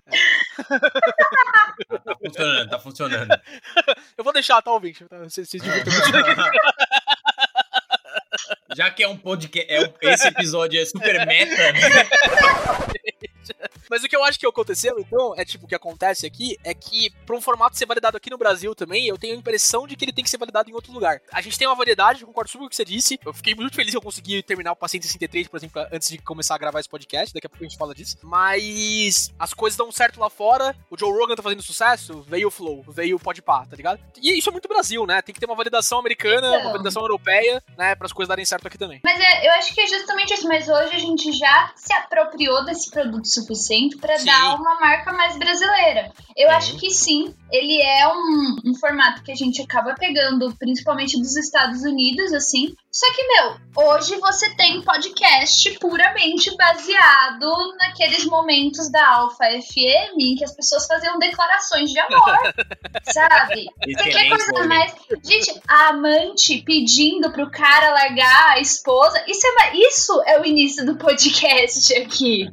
tá funcionando, tá funcionando. Eu vou deixar, tá, ouvinte? Tá? Vocês, vocês divirtam Já que é um podcast, é esse episódio é super meta, né? Mas o que eu acho que aconteceu, então, é tipo, o que acontece aqui é que, pra um formato ser validado aqui no Brasil também, eu tenho a impressão de que ele tem que ser validado em outro lugar. A gente tem uma variedade, eu concordo super com o que você disse. Eu fiquei muito feliz que eu consegui terminar o Paciente 63, por exemplo, antes de começar a gravar esse podcast. Daqui a pouco a gente fala disso. Mas as coisas dão certo lá fora. O Joe Rogan tá fazendo sucesso, veio o Flow, veio o Podpah, tá ligado? E isso é muito Brasil, né? Tem que ter uma validação americana, Então. uma validação europeia, né? Para as coisas darem certo aqui também. Mas é, eu acho que é justamente isso. Mas hoje a gente já se apropriou desse produto suficiente Sim. dar uma marca mais brasileira. Eu Sim. acho que sim, ele é um, um formato que a gente acaba pegando, principalmente dos Estados Unidos, assim. Só que, meu, hoje você tem podcast puramente baseado naqueles momentos da Alpha FM em que as pessoas faziam declarações de amor, sabe? Qualquer coisa mais. Gente, a amante pedindo pro cara largar a esposa. Isso é, isso é o início do podcast aqui.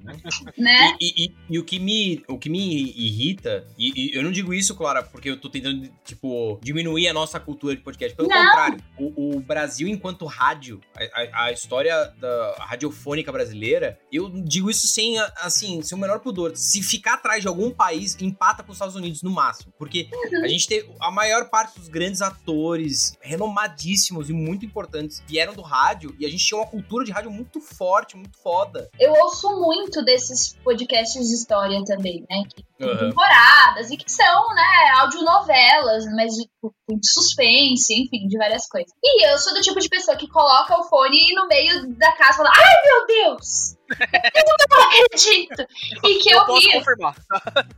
Né? E, e- e o, que me, o que me irrita, e, e eu não digo isso, Clara, porque eu tô tentando, tipo, diminuir a nossa cultura de podcast. Pelo Não. contrário, o, o Brasil, enquanto rádio, a, a- a história da radiofônica brasileira, eu digo isso sem, assim, sem o menor pudor. Se ficar atrás de algum país, empata com os Estados Unidos no máximo. Porque a gente tem a maior parte dos grandes atores, renomadíssimos e muito importantes, vieram do rádio, e a gente tinha uma cultura de rádio muito forte, muito foda. Eu ouço muito desses podcasts de história também, né? Que Aham. temporadas e que são, né, audionovelas, mas de, com suspense, enfim, de várias coisas. E eu sou do tipo de pessoa que coloca o fone no meio da casa e fala: Ai meu Deus! Eu não acredito! E que eu, posso rio. confirmar.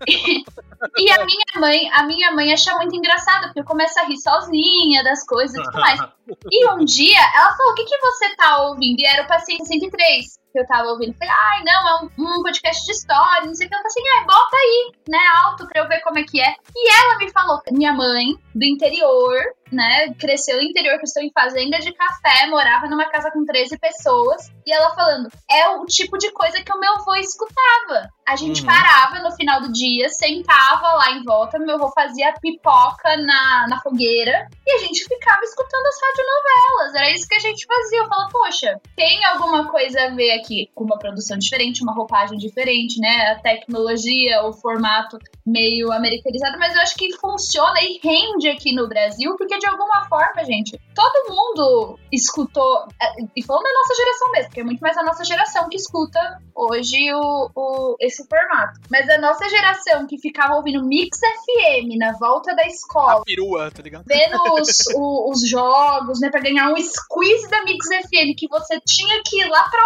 E a minha mãe, a minha mãe acha muito engraçado, porque eu começo a rir sozinha das coisas e tudo mais. E um dia ela falou: O que, que você tá ouvindo? E era o Paciente 103 que eu tava ouvindo. Eu falei: Ai, não, é um, um podcast de história, não sei o que. Ela falou assim: Ai, bota aí, né, alto pra eu ver como é que é. E ela me falou: Minha mãe, do interior, né, cresceu no interior, que eu estou em fazenda de café, morava numa casa com 13 pessoas. E ela falando: É o tipo de coisa que o meu avô escutava. A gente Uhum. parava no final do dia, sentava lá em volta, meu avô fazia pipoca na, na fogueira e a gente ficava escutando as radionovelas. Era isso que a gente fazia. Eu falava, poxa, tem alguma coisa a ver aqui com uma produção diferente, uma roupagem diferente, né? A tecnologia, o formato meio americanizado, mas eu acho que funciona e rende aqui no Brasil, porque de alguma forma, gente, todo mundo escutou, é, e falando da nossa geração mesmo, porque é muito mais a nossa geração que escuta hoje o, o, esse formato. Mas a nossa geração que ficava ouvindo Mix FM na volta da escola. A perua, tá ligado? Vendo os, os, os jogos, né? Pra ganhar um squeeze da Mix FM, que você tinha que ir lá pra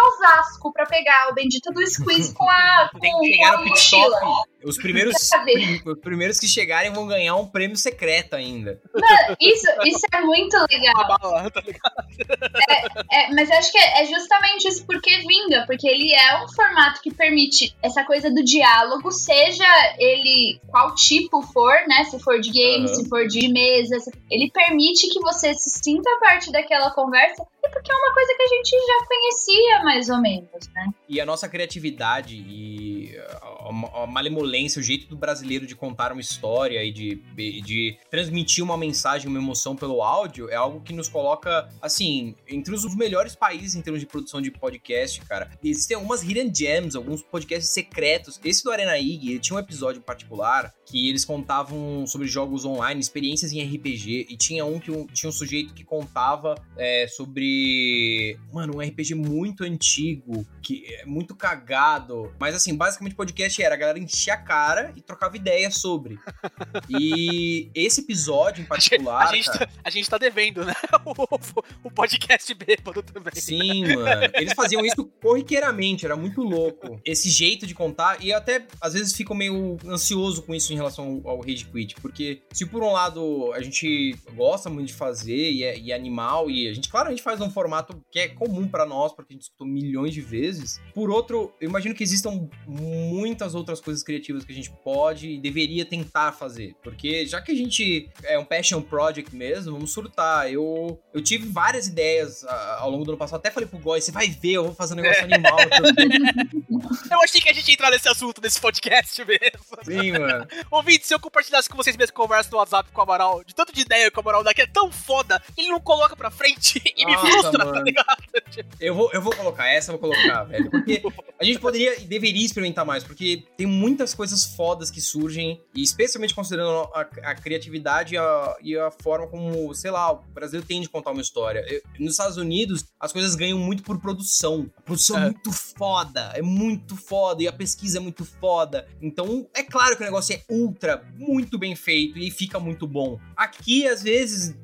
Osasco pra pegar o bendito do squeeze com a. Com, Tem que chegar no pit Os primeiros, os primeiros que chegarem vão ganhar um prêmio secreto ainda. Mano, isso, isso é muito legal. Tá é, é, mas acho que é, é justamente isso porque vinga, porque ele é um formato que permite essa coisa do diálogo, seja ele qual tipo for, né? Se for de game, uhum. se for de mesa, ele permite que você se sinta parte daquela conversa e porque é uma coisa que a gente já conhecia mais ou menos, né? E a nossa criatividade e a, a malemolência, o jeito do brasileiro de contar uma história e de, de transmitir uma mensagem, uma emoção pelo áudio é algo que nos coloca, assim, entre os melhores países em termos de produção de podcast, cara. Existem algumas hidden gems, alguns podcasts secretos. Esse do Arena IG, ele tinha um episódio particular que eles contavam sobre jogos online, experiências em RPG, e tinha um que um, tinha um sujeito que contava é, sobre, mano, um RPG muito antigo, que é muito cagado, mas assim, basicamente o podcast era a galera encher a cara e trocava ideia sobre. E esse episódio em particular, a gente, cara, tá, a gente tá devendo, né? O, o podcast bêbado também. Sim, mano. Eles faziam isso corriqueiramente, era muito louco. Esse jeito de contar, e até às vezes fico meio ansioso com isso em relação ao, Rage Quit, porque se por um lado a gente gosta muito de fazer e é, e é animal, e a gente claramente faz um formato que é comum para nós, porque a gente escutou milhões de vezes, por outro, eu imagino que existam muitas outras coisas criativas que a gente pode e deveria tentar fazer, porque já que a gente é um passion project mesmo, vamos surtar. Eu, eu tive várias ideias uh, ao longo do ano passado, até falei pro Goy, você vai ver, eu vou fazer um negócio animal. eu achei que a gente ia entrar nesse assunto, nesse podcast mesmo. Sim, mano. Ouvinte, se eu compartilhasse com vocês mesmo conversa no WhatsApp com o Amaral, de tanto de ideia que o Amaral daqui é tão foda, ele não coloca pra frente e Nossa, me frustra, tá mano. tá ligado? Eu vou, eu vou colocar, essa eu vou colocar, velho. Porque a gente poderia e deveria experimentar mais, porque tem muitas coisas fodas que surgem, e especialmente considerando a, a criatividade e a, e a, forma como, sei lá, o Brasil tem de contar uma história. Eu, nos Estados Unidos, as coisas ganham muito por produção. A produção é. é muito foda, é muito foda, e a pesquisa é muito foda. Então, é claro que o negócio é ultra, muito bem feito e fica muito bom. Aqui, às vezes,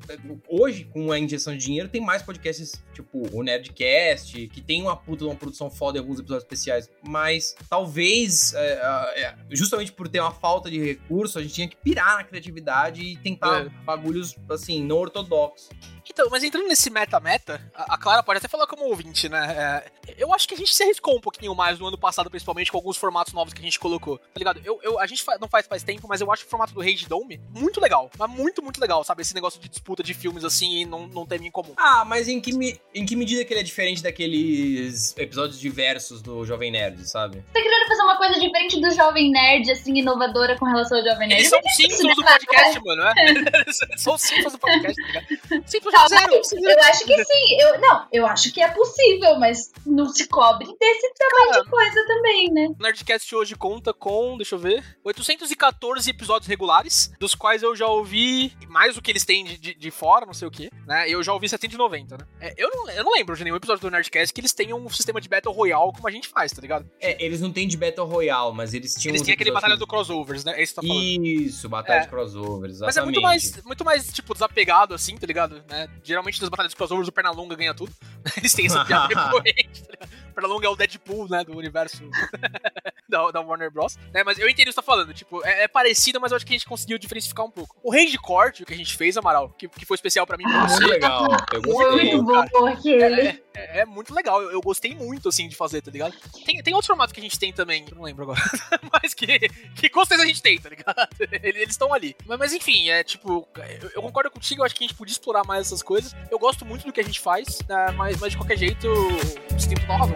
hoje, com a injeção de dinheiro, tem mais podcasts, tipo o Nerdcast, que tem uma puta uma produção foda em alguns episódios especiais, mas talvez, é, é, justamente por ter uma falta de recurso, a gente tinha que pirar na criatividade e tentar é. bagulhos, assim, não ortodoxos. Então, mas entrando nesse meta-meta, a Clara pode até falar como ouvinte, né? É, eu acho que a gente se arriscou um pouquinho mais no ano passado, principalmente com alguns formatos novos que a gente colocou, tá ligado? Eu, eu a gente não faz faz tempo, mas eu acho o formato do Rage Dome muito legal. Mas muito, muito legal, sabe? Esse negócio de disputa de filmes assim e não, não tem em comum. Ah, mas em que, em que medida que ele é diferente daqueles episódios diversos do Jovem Nerd, sabe? Tá querendo fazer uma coisa diferente do Jovem Nerd, assim, inovadora com relação ao Jovem Nerd? Eles são Simpsons do podcast, mano, é? são Simpsons do podcast, tá ligado? Simpsons zero. Eu acho que sim. Eu, não, eu acho que é possível, mas não se cobre desse tamanho Cara, de coisa também, né? O Nerdcast hoje conta com, deixa eu ver, 814 episódios regulares, dos quais eu já ouvi mais do que eles têm de, de, de fora, não sei o que, né? Eu já ouvi 790, né? É, eu, não, eu não lembro de nenhum episódio do Nerdcast que eles tenham um sistema de Battle Royale como a gente faz, tá ligado? É, eles não têm de Battle Royale, mas eles tinham. Eles têm aquele batalha do crossovers, né? É isso que tá falando. Isso, batalha é. de crossovers, exatamente. Mas é muito mais, muito mais, tipo, desapegado, assim, tá ligado? Né? Geralmente nas batalhas de crossovers o Pernalonga ganha tudo. Eles têm essa piada recorrente, tá ligado? Pernalonga é o Deadpool, né, do universo da, da, Warner Bros. Né, mas eu entendo o que você tá falando, tipo, é, é parecido, mas eu acho que a gente conseguiu diferenciar um pouco. O range corte que a gente fez, Amaral, que, que foi especial pra mim pra você. legal, eu gostei. Muito bom aquele. É, é, é, muito legal, eu, eu, gostei muito, assim, de fazer, tá ligado? Tem, tem outro formato que a gente tem também, eu não lembro agora, mas que, que com certeza a gente tem, tá ligado? Eles estão ali. Mas, mas, enfim, é tipo, eu, eu, concordo contigo, eu acho que a gente podia explorar mais essas coisas. Eu gosto muito do que a gente faz, né, mas, mas de qualquer jeito, você tem total razão,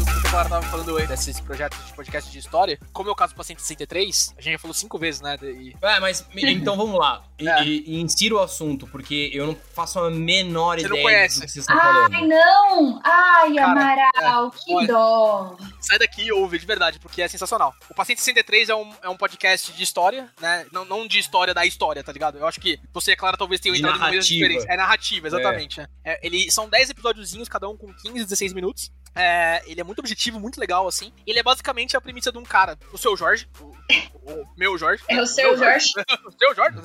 galera tava falando desses projetos de podcast de história, como é o caso do Paciente 63, a gente já falou cinco vezes, né? E... É, mas então vamos lá. E, É. e, e insira o assunto, porque eu não faço a menor Você ideia conhece. do que vocês estão falando. Ai, não! Ai, Cara, Amaral, que olha. dó! Sai daqui e ouve, de verdade, porque é sensacional. O Paciente 63 é um, é um podcast de história, né? Não, não de história da história, tá ligado? Eu acho que você e a Clara talvez tenham De entrado em momentos diferentes. É narrativa, exatamente. né? É, ele, são 10 episódiozinhos, cada um com 15, 16 minutos. É, ele é muito objetivo, muito legal, assim. Ele é basicamente a premissa de um cara, o seu Jorge, o, o meu Jorge. É o seu Meu Jorge. O seu Jorge?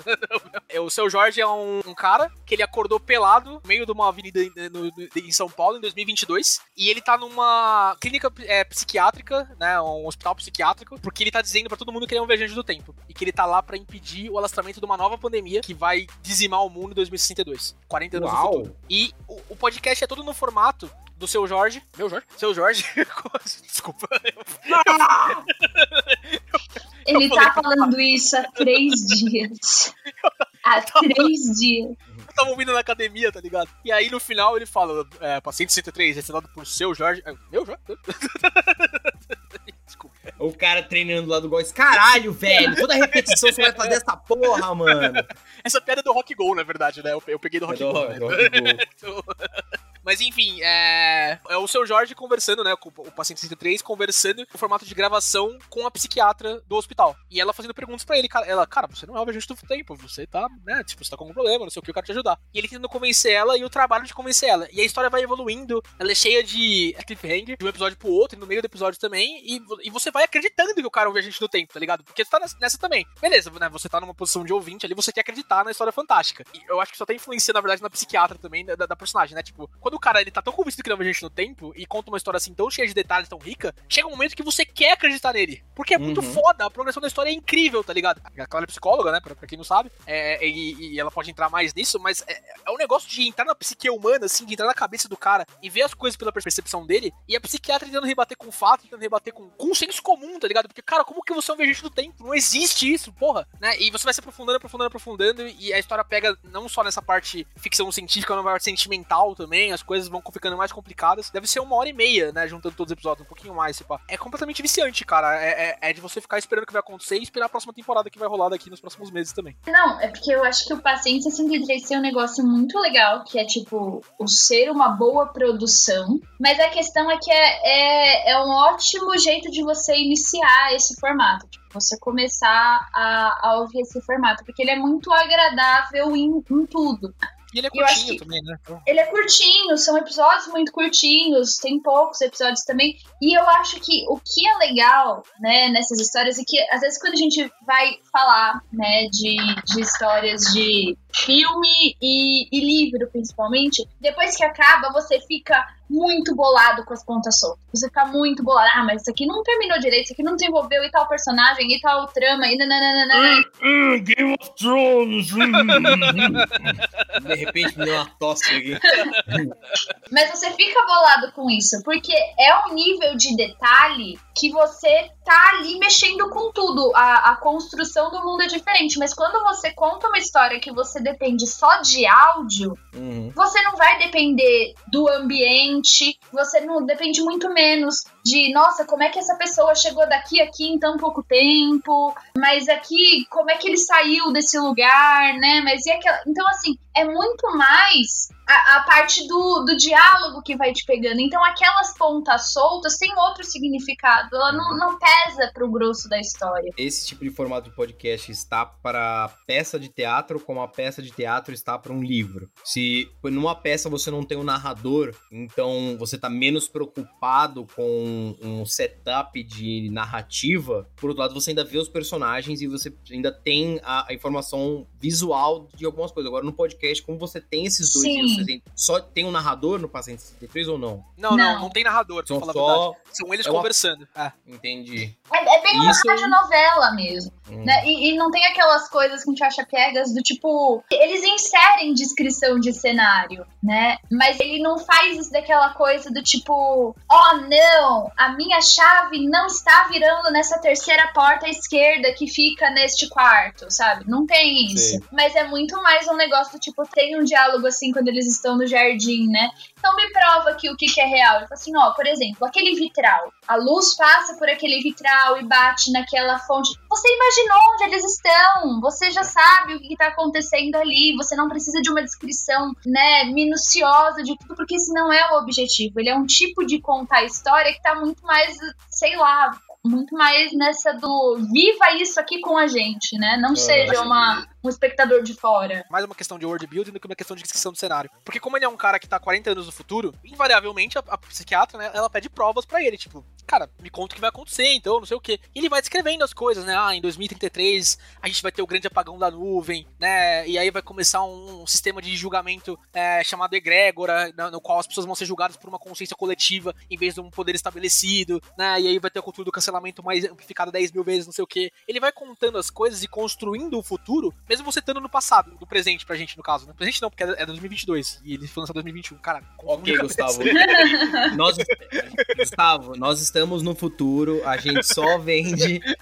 É, o seu Jorge é um, um cara que ele acordou pelado no meio de uma avenida em, no- no- em São Paulo em 2022 e ele tá numa clínica é, psiquiátrica, né, um hospital psiquiátrico, porque ele tá dizendo pra todo mundo que ele é um viajante do tempo e que ele tá lá pra impedir o alastramento de uma nova pandemia que vai dizimar o mundo em 2062, 40 anos no Uau! futuro. E o, o podcast é todo no formato do seu Jorge, meu Jorge, seu Jorge, desculpa, Ele Eu tá falei- falando isso há três dias. Há três dias. eu tava ouvindo na academia, tá ligado? E aí no final ele fala, é, paciente 103, assinado por seu Jorge. É, Meu Jorge? Desculpa. O cara treinando lá do Góis. Caralho, velho! Toda repetição você vai fazer essa porra, mano. Essa piada é do Rock Go, na verdade, né? Eu, eu peguei do Rock do- Go. né? do Rock Go. Mas enfim, é... é o seu Jorge conversando, né? Com o paciente 103, conversando no formato de gravação com a psiquiatra do hospital. E ela fazendo perguntas pra ele. Ela, cara, você não é o viajante do tempo, você tá, né? Tipo, você tá com algum problema, não sei o que, eu quero te ajudar. E ele tentando convencer ela e o trabalho de convencer ela. E a história vai evoluindo, ela é cheia de cliffhanger, de um episódio pro outro, e no meio do episódio também. E, e você vai acreditando que o cara é um viajante do tempo, tá ligado? Porque você tá nessa, também. Beleza, né? Você tá numa posição de ouvinte ali, você quer acreditar na história fantástica. E eu acho que só tá influenciando, na verdade, na psiquiatra também, da, da personagem, né? Tipo, quando o cara ele tá tão convencido que ele é um viajante no tempo e conta uma história assim tão cheia de detalhes, tão rica, chega um momento que você quer acreditar nele. Porque é muito Uhum. foda, a progressão da história é incrível, tá ligado? A Clara é psicóloga, né? Pra, pra quem não sabe. É, e, e ela pode entrar mais nisso, mas é, é um negócio de entrar na psique humana, assim, de entrar na cabeça do cara e ver as coisas pela percepção dele. E a psiquiatra tentando rebater com fato, tentando rebater com, com um senso comum, tá ligado? Porque, cara, como que você é um viajante do tempo? Não existe isso, porra. Né? E você vai se aprofundando, aprofundando, aprofundando. E a história pega não só nessa parte ficção científica, mas na parte sentimental também. As coisas vão ficando mais complicadas. Deve ser uma hora e meia, né? Juntando todos os episódios, um pouquinho mais, tipo. É completamente viciante, cara. É, é- é de você ficar esperando o que vai acontecer e esperar a próxima temporada que vai rolar daqui nos próximos meses também. Não, é porque eu acho que o Paciente 63 tem um negócio muito legal, que é tipo, o ser uma boa produção. Mas a questão é que é, é, é um ótimo jeito de você iniciar esse formato. Tipo, você começar a, a ouvir esse formato. Porque ele é muito agradável em, em tudo. E ele é curtinho também, né? Então, Ele é curtinho, são episódios muito curtinhos, tem poucos episódios também. E eu acho que o que é legal, né, nessas histórias é que às vezes quando a gente vai falar, né, de, de histórias de filme e, e livro, principalmente, depois que acaba, você fica muito bolado com as pontas soltas. Você fica muito bolado. Ah, mas isso aqui não terminou direito, isso aqui não desenvolveu e tal personagem, e tal trama, e nananana. Game of Thrones! De repente me deu uma tosse aqui. Mas você fica bolado com isso, porque é um nível de detalhe que você tá ali mexendo com tudo. A, a construção do mundo é diferente, mas quando você conta uma história que você depende só de áudio, Uhum. você não vai depender do ambiente, você não depende muito menos de, nossa, como é que essa pessoa chegou daqui aqui em tão pouco tempo, mas aqui, como é que ele saiu desse lugar, né? Mas e aquela. Então, assim, é muito mais a, a parte do, do diálogo que vai te pegando. Então, aquelas pontas soltas têm outro significado, ela não, não pesa pro grosso da história. Esse tipo de formato de podcast está para peça de teatro, como a peça de teatro está para um livro. Se numa peça você não tem um narrador, então você está menos preocupado com um setup de narrativa, por outro lado, você ainda vê os personagens e você ainda tem a, a informação visual de algumas coisas. Agora, no podcast, como você tem esses dois, Sim. só tem um narrador no Paciente 63 ou não? Não, não, não, Não. tem narrador, pra São falar a verdade. só. São eles é uma- conversando. É. Entendi. É, é bem uma Isso- novela mesmo. Hum. Né? E, e não tem aquelas coisas que a gente acha piegas do tipo. Eles inserem descrição de cenário, né? Mas ele não faz isso daquela coisa do tipo: oh não, a minha chave não está virando nessa terceira porta esquerda que fica neste quarto, sabe? Não tem isso. Sei. Mas é muito mais um negócio do tipo: tem um diálogo assim quando eles eles estão no jardim, né? Então me prova aqui o que, que é real. Ele fala assim, ó, por exemplo, aquele vitral. A luz passa por aquele vitral e bate naquela fonte. Você imaginou onde eles estão? Você já sabe o que está acontecendo ali. Você não precisa de uma descrição, né, minuciosa de tudo, porque esse não é o objetivo. Ele é um tipo de contar história que está muito mais, sei lá, muito mais nessa do viva isso aqui com a gente, né? Não seja uma, um espectador de fora. Mais uma questão de world building do que uma questão de descrição do cenário. Porque como ele é um cara que tá 40 anos no futuro, invariavelmente a, a psiquiatra, né, ela pede provas para ele, tipo, cara, me conta o que vai acontecer, então, não sei o que. E ele vai descrevendo as coisas, né? Ah, em 2033 a gente vai ter o grande apagão da nuvem, né? E aí vai começar um, um sistema de julgamento é, chamado egrégora, no, no, qual as pessoas vão ser julgadas por uma consciência coletiva em vez de um poder estabelecido, né? E aí vai ter a cultura do cancelamento mais amplificada 10 mil vezes, não sei o que. Ele vai contando as coisas e construindo o futuro, mesmo você estando no passado, no presente pra gente, no caso, né? Presente não, porque é 2022 e ele foi lançado em 2021. Cara, ok, Gustavo. nós, Gustavo, nós estamos no futuro, a gente só vende.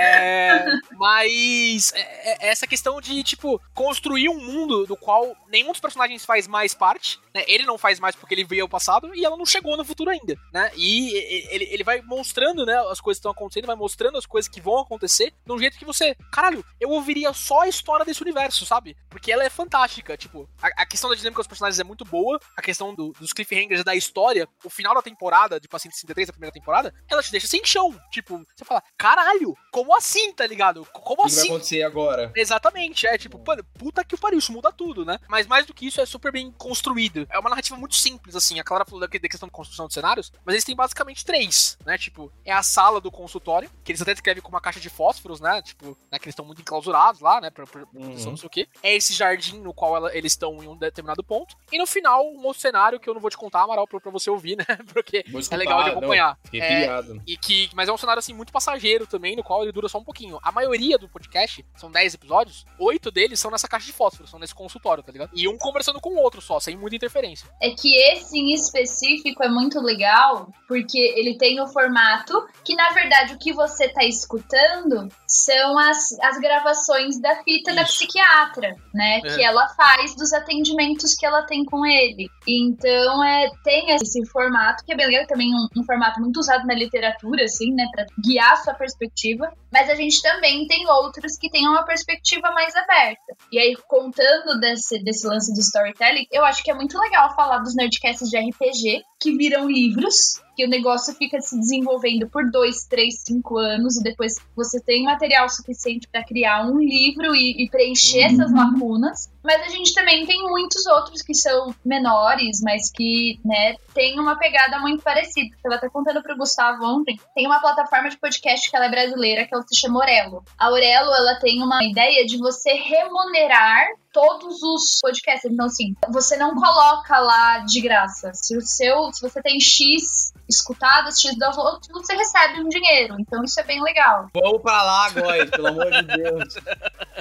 É, mas é, é, essa questão de, tipo, construir um mundo do qual nenhum dos personagens faz mais parte, né? Ele não faz mais porque ele veio ao passado e ela não chegou no futuro ainda, né? E ele, ele vai mostrando, né, as coisas que estão acontecendo, vai mostrando as coisas que vão acontecer de um jeito que você, caralho, eu ouviria só a história desse universo, sabe? Porque ela é fantástica, tipo, a, a questão da dinâmica dos personagens é muito boa, a questão do, dos cliffhangers da história, o final da temporada, de Paciente 63, a primeira temporada, ela te deixa sem chão, tipo, você fala, caralho, como como assim, tá ligado? Como o que assim? vai acontecer agora? Exatamente, é tipo, puta que o pariu, isso muda tudo, né? Mas mais do que isso, é super bem construído. É uma narrativa muito simples, assim. A Clara falou da questão de construção de cenários, mas eles têm basicamente três, né? Tipo, é a sala do consultório, que eles até descrevem com uma caixa de fósforos, né? Tipo, né, que eles estão muito enclausurados lá, né? Pra, pra uhum. não sei o quê. É esse jardim no qual ela, eles estão em um determinado ponto. E no final, um outro cenário que eu não vou te contar, Amaral, pra, pra você ouvir, né? Porque escutar, é legal de acompanhar. Não, fiquei é, E que, mas é um cenário, assim, muito passageiro também, no qual ele dura só um pouquinho. A maioria do podcast, são 10 episódios, oito deles são nessa caixa de fósforo, são nesse consultório, tá ligado? E um conversando com o outro só, sem muita interferência. É que esse em específico é muito legal, porque ele tem o formato que, na verdade, o que você tá escutando são as, as gravações da fita Isso. da psiquiatra, né? É. Que ela faz dos atendimentos que ela tem com ele. Então, é, tem esse formato, que é bem legal, também um, um formato muito usado na literatura, assim, né? Pra guiar a sua perspectiva. Mas a gente também tem outros que têm uma perspectiva mais aberta. E aí, contando desse, desse lance de storytelling, eu acho que é muito legal falar dos nerdcasts de RPG, que viram livros, que o negócio fica se desenvolvendo por dois, três, cinco anos, e depois você tem material suficiente para criar um livro e, e preencher uhum. essas lacunas. Mas a gente também tem muitos outros que são menores, mas que, né, tem uma pegada muito parecida. Eu estava até contando pro Gustavo ontem, tem uma plataforma de podcast que ela é brasileira, que ela se chama Orelo. A Orelo, ela tem uma ideia de você remunerar todos os podcasts. Então, assim, você não coloca lá de graça. Se o seu, se você tem X escutadas, X downloads, você recebe um dinheiro. Então isso é bem legal. Vamos pra lá agora, pelo amor de Deus.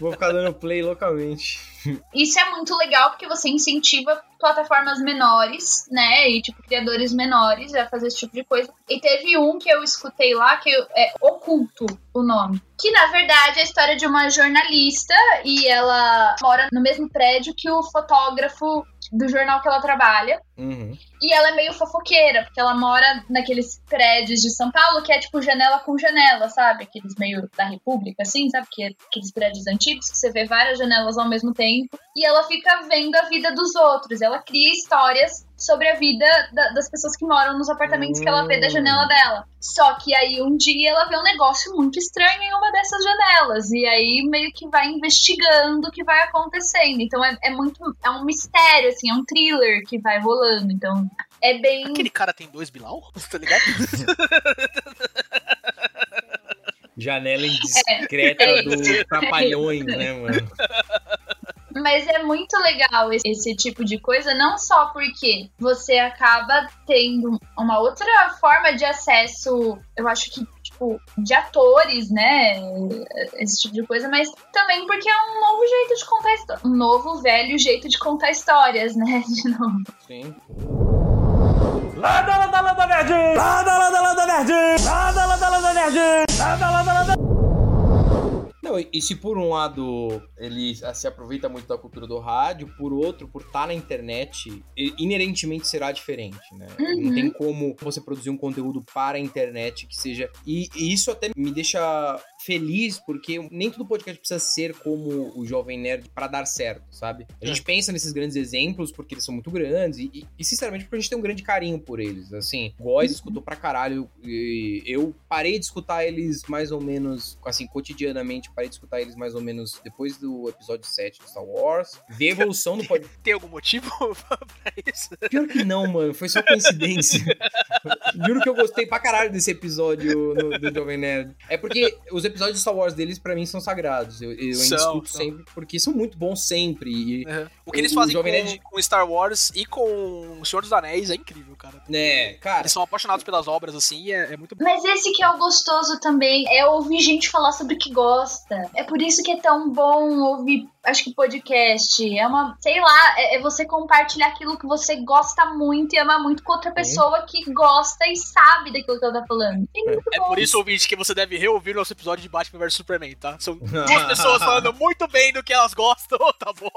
Vou ficar dando play localmente. Isso é muito legal porque você incentiva plataformas menores, né? E tipo, criadores menores a fazer esse tipo de coisa. E teve um que eu escutei lá, que é Oculto o nome. Que na verdade é a história de uma jornalista e ela mora no mesmo prédio que o fotógrafo do jornal que ela trabalha. Uhum. E ela é meio fofoqueira, porque ela mora naqueles prédios de São Paulo que é tipo janela com janela, sabe? Aqueles meio da República, assim, sabe? Que é aqueles prédios antigos que você vê várias janelas ao mesmo tempo. E ela fica vendo a vida dos outros. Ela cria histórias sobre a vida da, das pessoas que moram nos apartamentos que ela vê da janela dela. Só que aí um dia ela vê um negócio muito estranho em uma dessas janelas. E aí meio que vai investigando o que vai acontecendo. Então é, é muito. É um mistério, assim, é um thriller que vai rolando. Então é bem. Aquele cara tem dois Bilal? Tá ligado? Janela indiscreta é, é do Trapalhões, né, mano? Mas é muito legal esse, esse, tipo de coisa, não só porque você acaba tendo uma outra forma de acesso, eu acho que, tipo, de atores, né? Esse tipo de coisa, mas também porque é um novo jeito de contar histórias. Um novo, velho jeito de contar histórias, né? De novo. Sim. Landa, landa, landa, nerd! Landa, landa, landa, nerd! Landa, landa, landa, nerd! Landa, landa, landa... Não, e- se por um lado ele ah, se aproveita muito da cultura do rádio, por outro, por estar na internet, inerentemente será diferente, né? Uhum. Não tem como você produzir um conteúdo para a internet que seja. E, e isso até me deixa feliz, porque nem todo podcast precisa ser como o Jovem Nerd para dar certo, sabe? A gente pensa nesses grandes exemplos porque eles são muito grandes e, e- sinceramente porque a gente tem um grande carinho por eles. Assim, o Góis escutou pra caralho e eu parei de escutar eles mais ou menos, assim, cotidianamente, parei de escutar eles mais ou menos depois do episódio 7 de Star Wars. Ver a evolução do podcast. Tem algum motivo pra isso? Pior que não, mano, foi só coincidência. Juro que eu gostei pra caralho desse episódio no- do Jovem Nerd. É porque os episódios de Star Wars deles, pra mim, são sagrados. Eu, eu ainda São, escuto são. sempre, porque são muito bons sempre. E, O que eles O fazem com, Nerd- com Star Wars e com O Senhor dos Anéis é incrível, cara. né, cara, Eles são apaixonados pelas obras, assim, e é, é muito bom. Mas esse que é o gostoso também, é ouvir gente falar sobre o que gosta. É por isso que é tão bom ouvir, acho que podcast. É uma, sei lá, é, é você compartilhar aquilo que você gosta muito e ama muito com outra pessoa que gosta e sabe daquilo que ela tá falando. É É por isso, ouvinte, que você deve reouvir nosso episódio de Batman vs Superman, tá? São duas pessoas falando muito bem do que elas gostam, tá bom?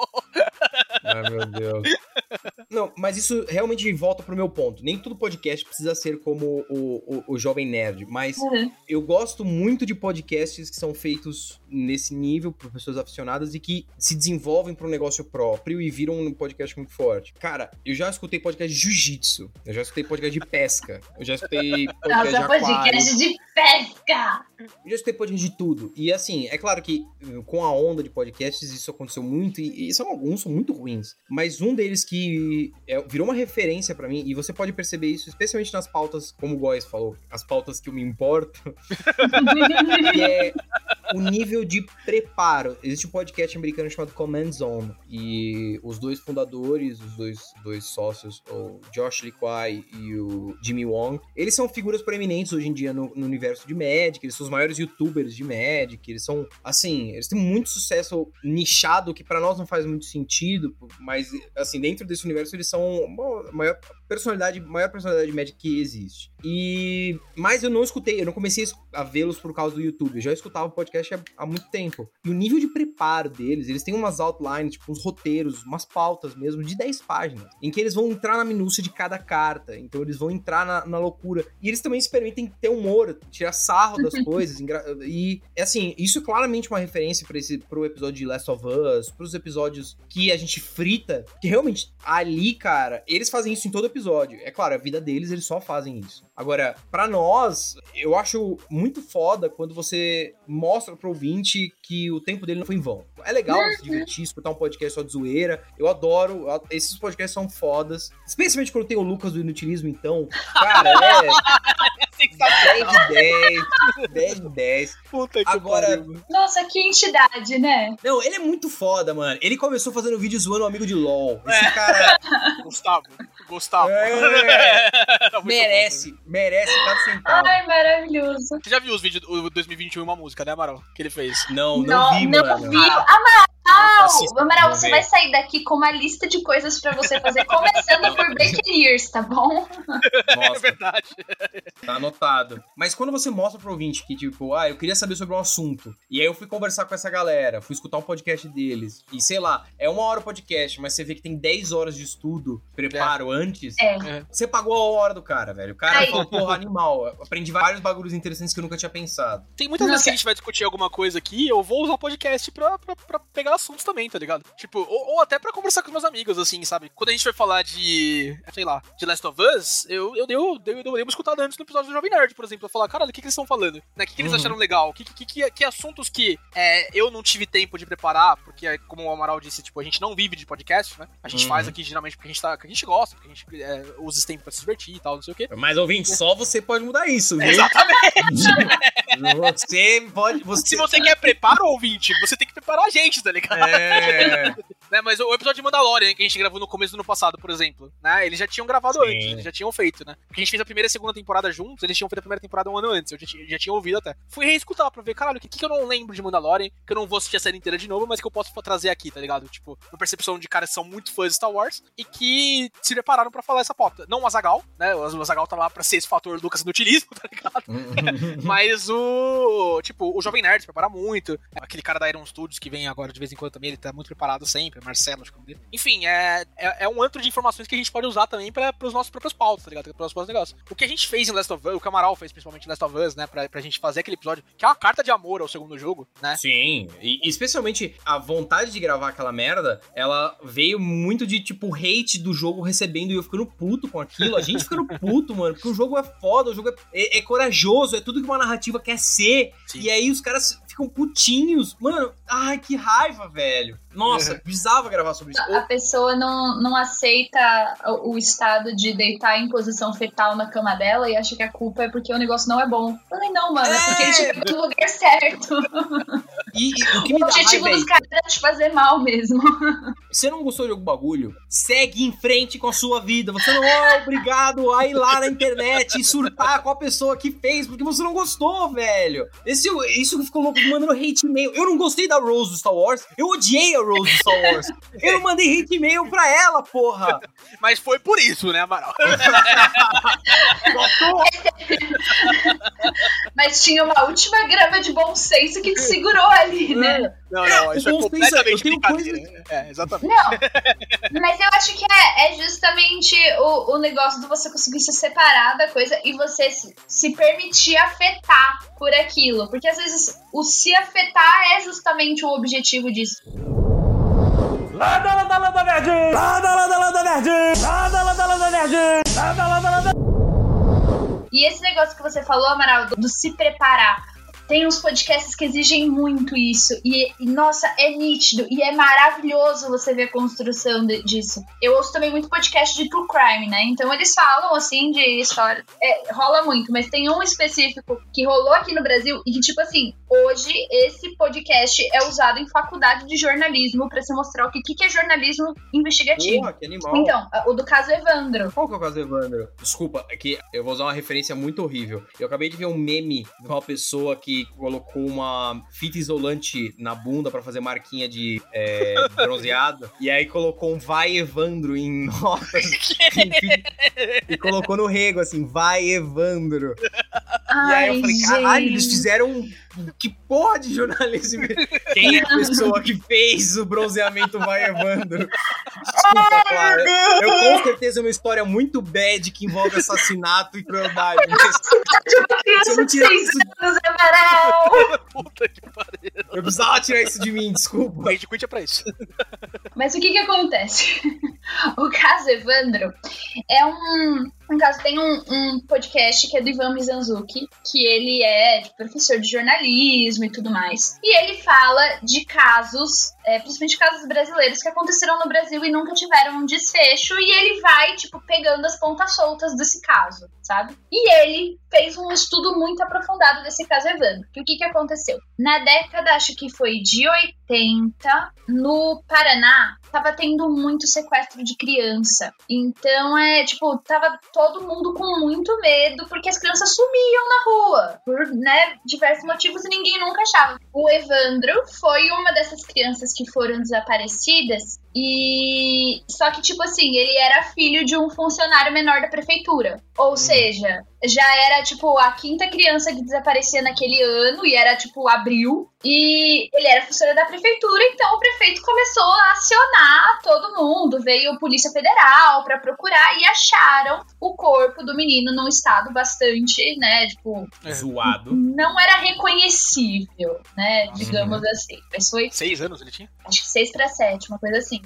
Ai, meu Deus. Não, mas isso realmente volta pro meu ponto. Nem todo podcast precisa ser como o, o, o Jovem Nerd, mas Uhum. eu gosto muito de podcasts que são feitos nesse nível por pessoas aficionadas e que se desenvolvem para um negócio próprio e viram um podcast muito forte. Cara, eu já escutei podcast de jiu-jitsu, eu já escutei podcast de pesca, eu já escutei podcast de Nossa, aquário. podcast de pesca! Eu já escutei podcast de tudo. E assim, é claro que eh, com a onda de podcasts isso aconteceu muito, e, e são alguns são muito ruins. Mas um deles que é, virou uma referência pra mim, e você pode perceber isso, especialmente nas pautas, como o Góis falou, as pautas que eu me importo, que é o nível de preparo. Existe um podcast americano chamado Command Zone, e os dois fundadores, os dois, dois sócios, o Josh Kwai e o Jimmy Wong, eles são figuras proeminentes hoje em dia no, no universo de Magic, eles são os maiores youtubers de Magic, eles são, assim, eles têm muito sucesso nichado, que pra nós não faz muito sentido, mas, assim, dentro desse universo eles são a maior personalidade, maior personalidade de Magic que existe. E, mas eu não escutei, eu não comecei a vê-los por causa do YouTube, eu já escutava o podcast há, há muito tempo. E o nível de preparo deles, eles têm umas outlines, tipo, uns roteiros, umas pautas mesmo, de 10 páginas, em que eles vão entrar na minúcia de cada carta, então eles vão entrar na, na loucura. E eles também se permitem ter humor, tirar sarro das coisas, e, é assim, isso é claramente uma referência para esse pro episódio de Last of Us, pros episódios que a gente frita, que realmente ali, cara, eles fazem isso em todo episódio. É claro, a vida deles, eles só fazem isso. Agora, pra nós, eu acho muito foda quando você mostra pro ouvinte que o tempo dele não foi em vão. É legal se divertir, escutar um podcast só de zoeira. Eu adoro, esses podcasts são fodas. Especialmente quando tem o Lucas do Inutilismo, então. Cara, é 10 de 10, 10 de 10. Puta que Agora- pariu. Nossa, que entidade, né? Não, ele é muito foda, mano. Ele começou fazendo vídeo zoando um amigo de LOL. Esse cara Gustavo. Gustavo. É. Muito merece, merece cada centavo. Ai, maravilhoso. bom. Você já viu os vídeos do 2021, uma música, né, Amaral? Que ele fez. Não, não, vi, não mano. vi. Amaral! Assista, Amaral, você vai sair daqui com uma lista de coisas pra você fazer, começando por Breaking Years, tá bom? É Nossa, verdade. tá anotado. Mas quando você mostra pro ouvinte que, tipo, ah, eu queria saber sobre um assunto, e aí eu fui conversar com essa galera, fui escutar um podcast deles, e sei lá, é uma hora o podcast, mas você vê que tem 10 horas de estudo, preparo antes, É. você pagou a hora do cara, velho. O cara Aí. falou, porra, animal. Eu aprendi vários bagulhos interessantes que eu nunca tinha pensado. Tem muitas vezes Nossa. que a gente vai discutir alguma coisa aqui, eu vou usar o podcast pra, pra, pra pegar assuntos também, tá ligado? Tipo, ou, ou até pra conversar com os meus amigos, assim, sabe? Quando a gente vai falar de, sei lá, de Last of Us, eu, eu, dei, eu, dei, eu dei uma escutada antes no episódio do Jovem Nerd, por exemplo. Eu falar, caralho, o que, que eles estão falando? Né? O que, que eles Uhum. acharam legal? Que, que, que, que assuntos que é, eu não tive tempo de preparar, porque, é, como o Amaral disse, tipo, a gente não vive de podcast, né? A gente Uhum. faz aqui geralmente porque a gente, tá, porque a gente gosta, porque a gente é, usa esse tempo pra se divertir e tal, não sei o quê. Mas, ouvinte, só você pode mudar isso, viu? Exatamente! Você pode. Você... Se você quer preparo, ouvinte, você tem que preparar a gente, tá ligado? É. Né, mas o episódio de Mandalorian que a gente gravou no começo do ano passado, por exemplo, né? Eles já tinham gravado Sim. antes, eles já tinham feito, né? Porque a gente fez a primeira e a segunda temporada juntos, eles tinham feito a primeira temporada um ano antes, eu já, tinha- já tinha ouvido até. Fui reescutar pra ver, caralho, o que, que eu não lembro de Mandalorian, que eu não vou assistir a série inteira de novo, mas que eu posso trazer aqui, tá ligado? Tipo, uma percepção de caras que são muito fãs de Star Wars e que se prepararam pra falar essa pauta. Não o Azagal, né? O Azagal tá lá pra ser esse fator Lucas inutilismo, tá ligado? Mas o. Tipo, o Jovem Nerd se prepara muito. Aquele cara da Iron Studios que vem agora de vez em quando também, ele tá muito preparado sempre. Marcelo, acho que é o nome dele. Enfim, é, é, é um antro de informações que a gente pode usar também pra, pros nossos próprios pautas, tá ligado? Para os próprios negócios. O que a gente fez em Last of Us, o que o Amaral fez principalmente em Last of Us, né? Pra, pra gente fazer aquele episódio, que é uma carta de amor ao segundo jogo, né? Sim, e especialmente a vontade de gravar aquela merda, ela veio muito de, tipo, hate do jogo recebendo e eu ficando puto com aquilo. A gente ficando puto, mano, porque o jogo é foda, o jogo é, é- é corajoso, é tudo que uma narrativa quer ser. Sim. E aí os caras ficam putinhos. Mano, ai, que raiva, velho. Nossa, Uhum. precisava gravar sobre isso. A pessoa não, não aceita o, estado de deitar em posição fetal na cama dela e acha que a culpa é porque o negócio não é bom. Eu falei, não, mano, é porque ele chegou no lugar certo. E, e o que me O objetivo raiva é dos caras era te fazer mal mesmo. Você não gostou de algum bagulho? Segue em frente com a sua vida. Você não é obrigado a ir lá na internet e surtar com a pessoa que fez, porque você não gostou, velho. Esse, isso que ficou louco mandando hate e-mail. Eu não gostei da Rose do Star Wars. Eu odiei a Rose do Star Wars. Eu não mandei hate e-mail pra ela, porra. Mas foi por isso, né, Amaral? Mas tinha uma última grama de bom senso que te segurou ali, né? Não, não, isso é completamente eu tenho brincadeira. É, exatamente. Não, mas eu acho que é, é justamente o, o negócio de você conseguir se separar da coisa e você se, se permitir afetar por aquilo. Porque às vezes o se afetar é justamente o objetivo disso. Landa, landa, landa, nerd! Landa, landa, landa, nerd! Landa, landa, landa, nerd! Landa, landa, landa... E esse negócio que você falou, Amaral, do, do se preparar. Tem uns podcasts que exigem muito isso. E, e, nossa, é nítido. E é maravilhoso você ver a construção de- disso. Eu ouço também muito podcast de true crime, né? Então eles falam, assim, de história. É, rola muito, mas tem um específico que rolou aqui no Brasil e que, tipo assim, hoje esse podcast é usado em faculdade de jornalismo pra se mostrar o que, que é jornalismo investigativo. Porra, que animal. Então, o do caso Evandro. Qual que é o caso Evandro? Desculpa, é que eu vou usar uma referência muito horrível. Eu acabei de ver um meme de uma pessoa que colocou uma fita isolante na bunda pra fazer marquinha de é, bronzeado. e aí colocou um vai Evandro em notas. e colocou no rego assim, vai Evandro. e aí eu falei, caralho, eles fizeram um- que porra de jornalismo. Quem é a pessoa que fez o bronzeamento vai Evandro? Desculpa, Clara. Eu com certeza é uma história muito bad que envolve assassinato e crueldade. Mas eu não tirar isso, anos, Amaral! Puta que pariu. eu precisava tirar isso de mim, desculpa. Rage Quit é pra isso. Mas o que que acontece? o caso Evandro é um, um caso, tem um, um podcast que é do Ivan Mizanzuki, que ele é professor de jornalismo e tudo mais. E ele fala de casos, é, principalmente casos brasileiros, que aconteceram no Brasil e nunca tiveram um desfecho, e ele vai, tipo, pegando as pontas soltas desse caso, sabe? E ele fez um estudo muito aprofundado desse caso Evandro. E o que que aconteceu? Na década, acho que foi de 80, no Paraná, tava tendo muito sequestro de criança. Então, é, tipo, tava todo mundo com muito medo, porque as crianças sumiam na rua, por, né, diversos motivos e ninguém nunca achava. O Evandro foi uma dessas crianças que foram desaparecidas e só que tipo assim, ele era filho de um funcionário menor da prefeitura. Ou seja, já era tipo a quinta criança que desaparecia naquele ano e era tipo abril. E ele era funcionário da prefeitura, então o prefeito começou a acionar todo mundo. Veio a Polícia Federal pra procurar e acharam o corpo do menino num estado bastante, né, tipo, Zoado. não era reconhecível, né, digamos assim. Mas foi Seis anos ele tinha? Acho que 6 para 7, uma coisa assim.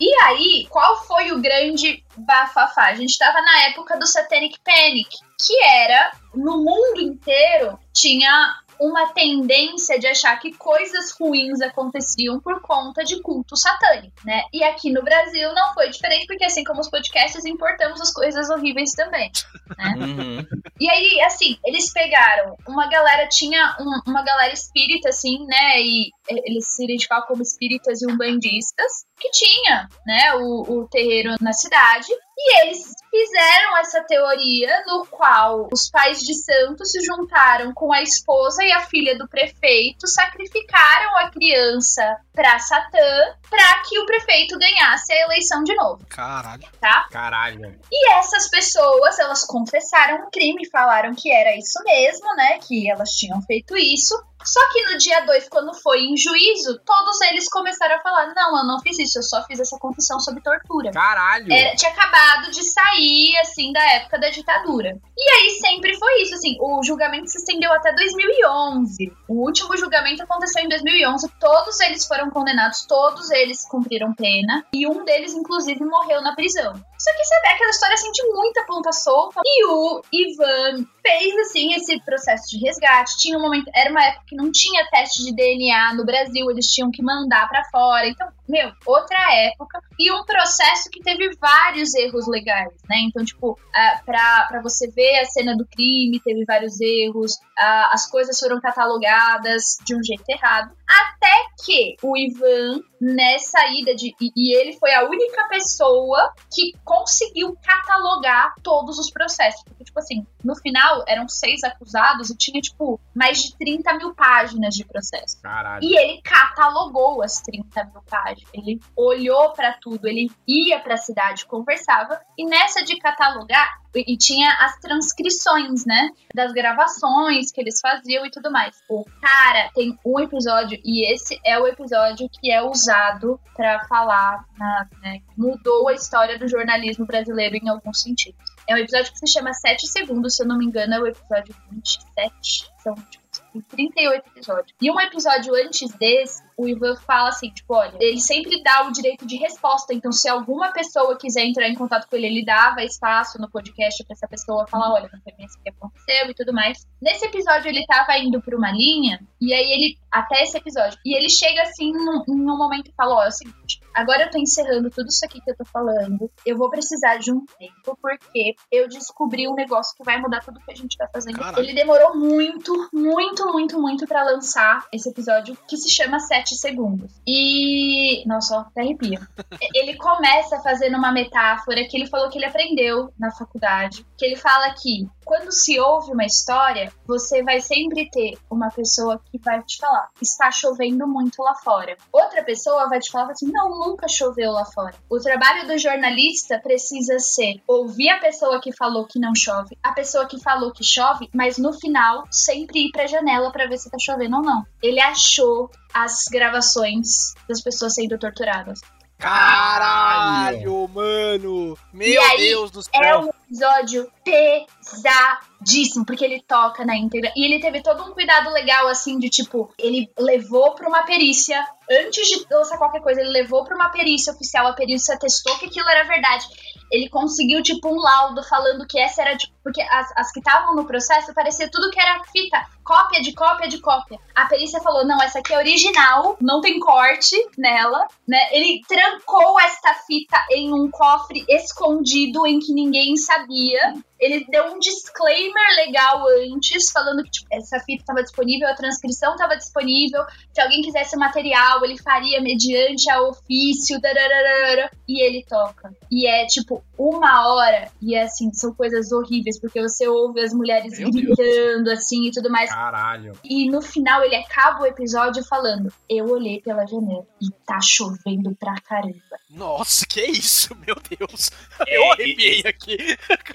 E aí, qual foi o grande bafafá? A gente tava na época do Satanic Panic, que era no mundo inteiro tinha uma tendência de achar que coisas ruins aconteciam por conta de culto satânico, né? E aqui no Brasil não foi diferente, porque assim como os podcasts, importamos as coisas horríveis também, né? Uhum. E aí, assim, eles pegaram uma galera, tinha um- uma galera espírita, assim, né? E eh, eles se identificavam como espíritas e umbandistas, que tinha, né, o, o terreiro na cidade. E eles fizeram essa teoria no qual os pais de santo se juntaram com a esposa e a filha do prefeito, sacrificaram a criança pra Satã pra que o prefeito ganhasse a eleição de novo, Caralho. tá? Caralho. E essas pessoas, elas confessaram o crime, falaram que era isso mesmo, né? Que elas tinham feito isso. Só que no dia 2, quando foi em juízo, todos eles começaram a falar: não, eu não fiz isso, eu só fiz essa confissão sob tortura. Caralho. Era- tinha acabado de sair, assim, da época da ditadura. E aí sempre foi isso, assim, o julgamento se estendeu até 2011. O último julgamento aconteceu em 2011, todos eles foram condenados, todos eles cumpriram pena, e um deles, inclusive, morreu na prisão. Só que, sabe, aquela história, assim, de muita ponta solta, e o Ivan fez, assim, esse processo de resgate, tinha um momento, era uma época que não tinha teste de DNA no Brasil, eles tinham que mandar pra fora, então, meu, outra época, e um processo que teve vários erros legais, né? Então, tipo, ah, pra, pra você ver a cena do crime, teve vários erros, ah, as coisas foram catalogadas de um jeito errado, até que o Ivan, nessa ida de. E ele foi a única pessoa que conseguiu catalogar todos os processos. Porque, tipo assim, no final eram seis acusados e tinha, tipo, mais de 30 mil páginas de processo. Caralho. E ele catalogou as 30 mil páginas. Ele olhou pra tudo, ele ia pra cidade, conversava. E nessa de catalogar, e, tinha as transcrições, né? Das gravações que eles faziam e tudo mais. O cara tem um episódio, e esse é o episódio que é usado pra falar, na, né, mudou a história do jornalismo brasileiro em alguns sentidos. É um episódio que se chama 7 Segundos, se eu não me engano, é o episódio 27. São, tipo, tem 38 episódios. E um episódio antes desse, o Ivan fala assim, tipo, olha, ele sempre dá o direito de resposta. Então, se alguma pessoa quiser entrar em contato com ele, ele dava espaço no podcast pra essa pessoa falar, olha, não foi bem isso que aconteceu e tudo mais. Nesse episódio, ele tava indo pra uma linha, e aí ele, até esse episódio, e ele chega assim num, em um momento e fala, ó, é o seguinte, agora eu tô encerrando tudo isso aqui que eu tô falando, eu vou precisar de um tempo, porque eu descobri um negócio que vai mudar tudo que a gente tá fazendo. Caralho. Ele demorou muito, muito, muito, muito pra lançar esse episódio, que se chama 7 Segundos. E. Nossa, ó, até arrepia. ele começa fazendo uma metáfora que ele falou que ele aprendeu na faculdade. Que ele fala que quando se ouve uma história, você vai sempre ter uma pessoa que vai te falar: está chovendo muito lá fora. Outra pessoa vai te falar assim: não, nunca choveu lá fora. O trabalho do jornalista precisa ser ouvir a pessoa que falou que não chove, a pessoa que falou que chove, mas no final sempre ir pra janela pra ver se tá chovendo ou não. Ele achou as gravações das pessoas sendo torturadas. Caralho, mano. Meu aí, Deus do É céu. um episódio pesadíssimo, porque ele toca na íntegra. E ele teve todo um cuidado legal, assim, de tipo, ele levou pra uma perícia. Antes de lançar qualquer coisa, ele levou pra uma perícia oficial. A perícia testou que aquilo era verdade. Ele conseguiu, tipo, um laudo falando que essa era, tipo, porque as, as que estavam no processo parecia tudo que era fita, cópia de cópia de cópia. A perícia falou: não, essa aqui é original, não tem corte nela, né? Ele trancou esta fita em um cofre escondido em que ninguém sabia. Ele deu um disclaimer legal antes, falando que tipo, essa fita estava disponível, a transcrição estava disponível. Se alguém quisesse o material, ele faria mediante a ofício. dararara, e ele toca. E é tipo uma hora, e é assim, são coisas horríveis, porque você ouve as mulheres Meu Deus. gritando assim e tudo mais. Caralho. E no final ele acaba o episódio falando: Eu olhei pela janela e tá chovendo pra caramba. Nossa, que isso, meu Deus. É, Eu arrepiei e- aqui.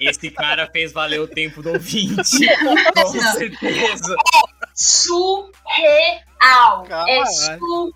Esse cara fez valer o tempo do ouvinte. Com Não. certeza. Surreal! É Caralho. surreal.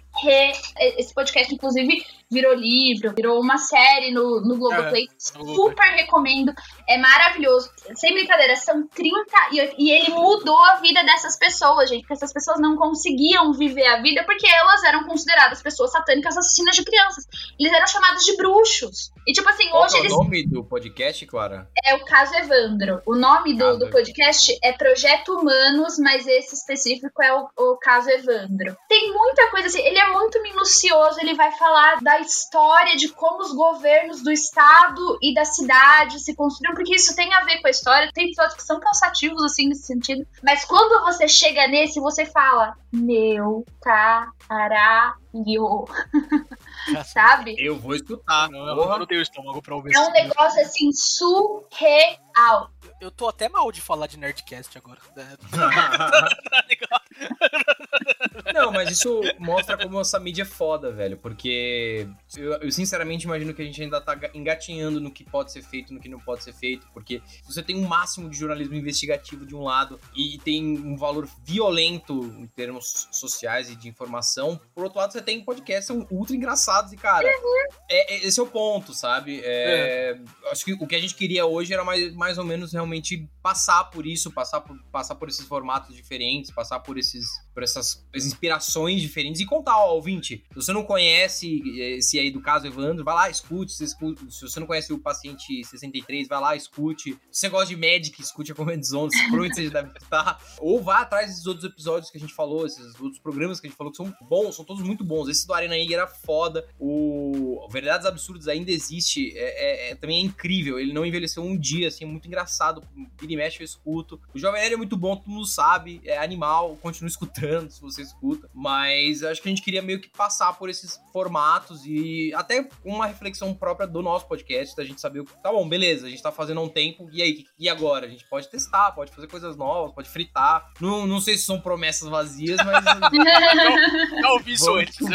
Esse podcast, inclusive, virou livro, virou uma série no, no Globoplay. Uhum. Super recomendo. É maravilhoso. Sem brincadeira, são 30 e, e ele mudou a vida dessas pessoas, gente. Porque essas pessoas não conseguiam viver a vida porque elas eram consideradas pessoas satânicas assassinas de crianças. Eles eram chamados de bruxos. E tipo assim, Qual hoje é o eles. nome do podcast, Clara? É o caso Evandro. O nome do, do podcast é Projeto Humanos, mas esse específico é o, o caso Evandro. Tem muita coisa assim, ele é muito minucioso, ele vai falar da história de como os governos do estado e da cidade se construíram, porque isso tem a ver com a história. Tem episódios que são cansativos, assim, nesse sentido. Mas quando você chega nesse, você fala, meu caralho. Sabe? Eu vou escutar. Não, eu não tenho estômago pra ouvir É um negócio assim surreal. Eu tô até mal de falar de Nerdcast agora. Tá ligado? Não, mas isso mostra como essa mídia é foda, velho. Porque eu, eu sinceramente imagino que a gente ainda tá ga- engatinhando no que pode ser feito, no que não pode ser feito. Porque você tem um máximo de jornalismo investigativo de um lado e tem um valor violento em termos sociais e de informação, por outro lado você tem podcasts que são ultra engraçados e, cara, é- é- esse é o ponto, sabe? É, Acho que o que a gente queria hoje era mais, mais ou menos realmente passar por isso, passar por, passar por esses formatos diferentes, passar por esses por essas inspirações diferentes e contar, ó, ouvinte, se você não conhece esse aí do caso Evandro, vai lá, escute, se, você não conhece o paciente 63, vai lá, escute. Se você gosta de Magic, escute a Command Zone, se provavelmente você deve estar. Ou vá atrás desses outros episódios que a gente falou, esses outros programas que a gente falou que são bons, são todos muito bons. Esse do Arena Ig era foda. O Verdades Absurdas ainda existe, é, é- é- também é incrível. Ele não envelheceu um dia, assim, é muito engraçado. Vira e mexe eu escuto. O Jovem Nerd é muito bom, todo mundo sabe, é animal, continua escutando se você escuta. Mas acho que a gente queria meio que passar por esses formatos e até uma reflexão própria do nosso podcast, da gente saber o que. Tá bom, beleza, a gente tá fazendo há um tempo, e aí, e agora? A gente pode testar, pode fazer coisas novas, pode fritar. Não, não sei se são promessas vazias, mas. Já ouvi isso antes.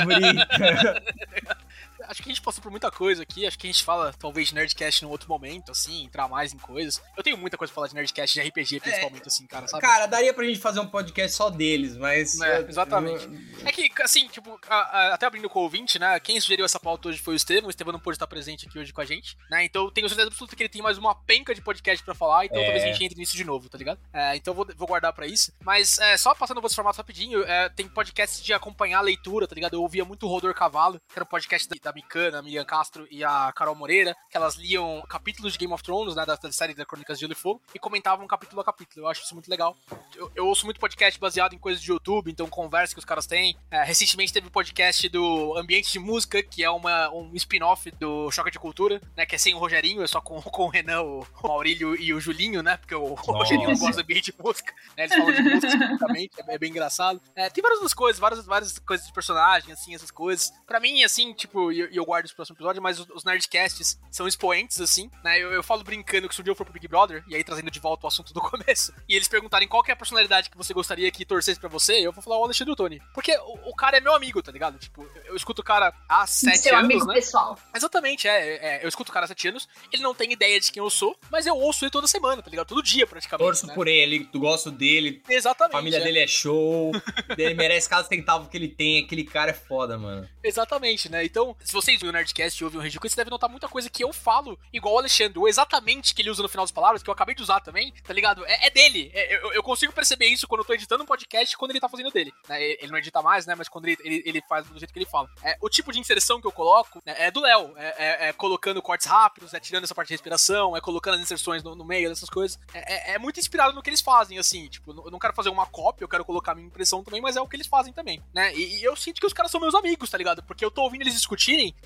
Acho que a gente passou por muita coisa aqui. Acho que a gente fala, talvez, de Nerdcast num outro momento, assim, entrar mais em coisas. Eu tenho muita coisa pra falar de Nerdcast de RPG, principalmente, assim, cara, sabe? Cara, daria pra gente fazer um podcast só deles, mas. É, exatamente. É que, assim, tipo, a- a- até abrindo com o ouvinte, né? Quem sugeriu essa pauta hoje foi o Estevam. O Estevam não pôde estar presente aqui hoje com a gente, né? Então tenho certeza absoluta que ele tem mais uma penca de podcast pra falar, então É. talvez a gente entre nisso de novo, tá ligado? É, então vou, vou guardar pra isso. Mas é, só passando outros formatos rapidinho, é, tem podcast de acompanhar a leitura, tá ligado? Eu ouvia muito o Rodor Cavalo, que era um podcast da, da Micana, a Miriam Castro e a Carol Moreira, que elas liam capítulos de Game of Thrones, né? Da, série da Crônicas de Gelo e Fogo, e comentavam capítulo a capítulo. Eu acho isso muito legal. Eu, eu ouço muito podcast baseado em coisas de YouTube, então conversa que os caras têm. É, recentemente teve o podcast do Ambiente de Música, que é uma, um spin-off do Choque de Cultura, né? Que é sem o Rogerinho, é só com, com o Renan, o, Maurílio e o Julinho, né? Porque o, o Rogerinho gosta do ambiente de música, né? Eles falam de música especificamente, é, é bem engraçado. É, tem várias outras coisas, várias, várias coisas de personagem, assim, essas coisas. Pra mim, assim, tipo, eu, e eu guardo os próximos episódios, mas os, os Nerdcasts são expoentes, assim, né? Eu, eu falo brincando que se um dia eu for pro Big Brother, e aí trazendo de volta o assunto do começo, e eles perguntarem qual que é a personalidade que você gostaria que torcesse pra você, eu vou falar o Alexandre Tony. Porque o, o cara é meu amigo, tá ligado? Tipo, eu, eu escuto o cara há sete Seu anos, amigo né? pessoal. Exatamente, é, é, Eu escuto o cara há sete anos, ele não tem ideia de quem eu sou, mas eu ouço ele toda semana, tá ligado? Todo dia, praticamente. Torço né? por ele, tu gosto dele, Exatamente. a família é. dele é show, ele merece cada centavo que ele tem, aquele cara é foda, mano. Exatamente, né? Então, se vocês viram o Nerdcast e ouvem o Rage Quit, você deve notar muita coisa que eu falo igual o Alexandre, ou exatamente que ele usa no final das palavras, que eu acabei de usar também, tá ligado? É, é dele. É- eu, eu consigo perceber isso quando eu tô editando um podcast quando ele tá fazendo dele. né? Ele não edita mais, né? Mas quando ele, ele, ele faz do jeito que ele fala. É, o tipo de inserção que eu coloco né, é do Léo. É, é- é colocando cortes rápidos, é tirando essa parte de respiração, é colocando as inserções no, no meio dessas coisas. É, é- é muito inspirado no que eles fazem, assim. Tipo, eu não quero fazer uma cópia, eu quero colocar a minha impressão também, mas é o que eles fazem também, né? E, e eu sinto que os caras são meus amigos, tá ligado? Porque eu tô ouvindo eles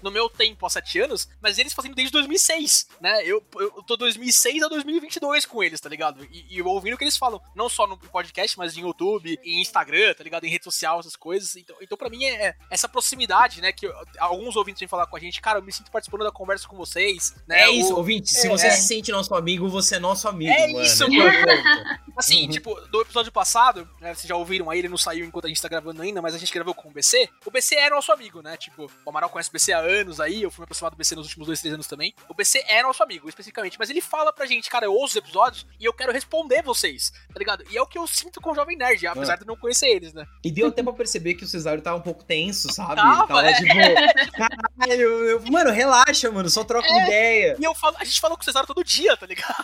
no meu tempo há sete anos, mas eles fazendo desde 2006, né? Eu, eu tô 2006 a 2022 com eles, tá ligado? E, e eu ouvindo o que eles falam, não só no podcast, mas em YouTube, em Instagram, tá ligado? Em rede social, essas coisas. Então, então pra mim é essa proximidade, né? Que eu- alguns ouvintes vêm falar com a gente, cara, eu me sinto participando da conversa com vocês, né? É isso, O- ouvinte, se é, você é. se sente nosso amigo, você é nosso amigo, É mano. isso, é o ponto. Assim, Uhum. tipo, do episódio passado, né, vocês já ouviram aí, ele não saiu enquanto a gente tá gravando ainda, mas a gente gravou com o BC. O BC é nosso amigo, né? Tipo, o Amaral conhece o BC BC há anos aí, eu fui me aproximar do BC nos últimos dois, três anos também. O BC é nosso amigo, especificamente, mas ele fala pra gente, cara, eu ouço os episódios e eu quero responder vocês, tá ligado? E é o que eu sinto com o Jovem Nerd, apesar de não conhecer eles, né? E deu até pra perceber que o Cesário tava um pouco tenso, sabe? Tava, tava é. tipo, caralho, eu- mano, relaxa, mano, só troca uma É. ideia. E eu falo, a gente fala com o Cesaro todo dia, tá ligado?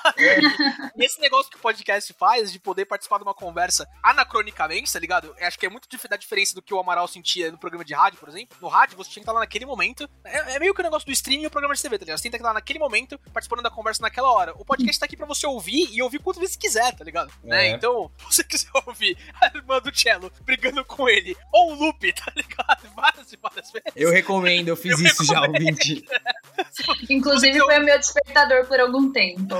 e esse negócio que o podcast faz de poder participar de uma conversa anacronicamente, tá ligado? Eu acho que é muito da diferença do que o Amaral sentia no programa de rádio, por exemplo. No rádio, você tinha que estar lá naquele momento. É, é meio que o negócio do streaming e o programa de TV, tá ligado? Você tem que estar lá naquele momento, participando da conversa naquela hora. O podcast tá aqui pra você ouvir e ouvir quantas vezes quiser, tá ligado? Né? É. Então, se você quiser ouvir a irmã do Cello brigando com ele, ou o Lupe, tá ligado? Várias e várias vezes. Eu recomendo, eu fiz Eu isso já, recomendo. ouvinte. Inclusive foi o meu despertador por algum tempo.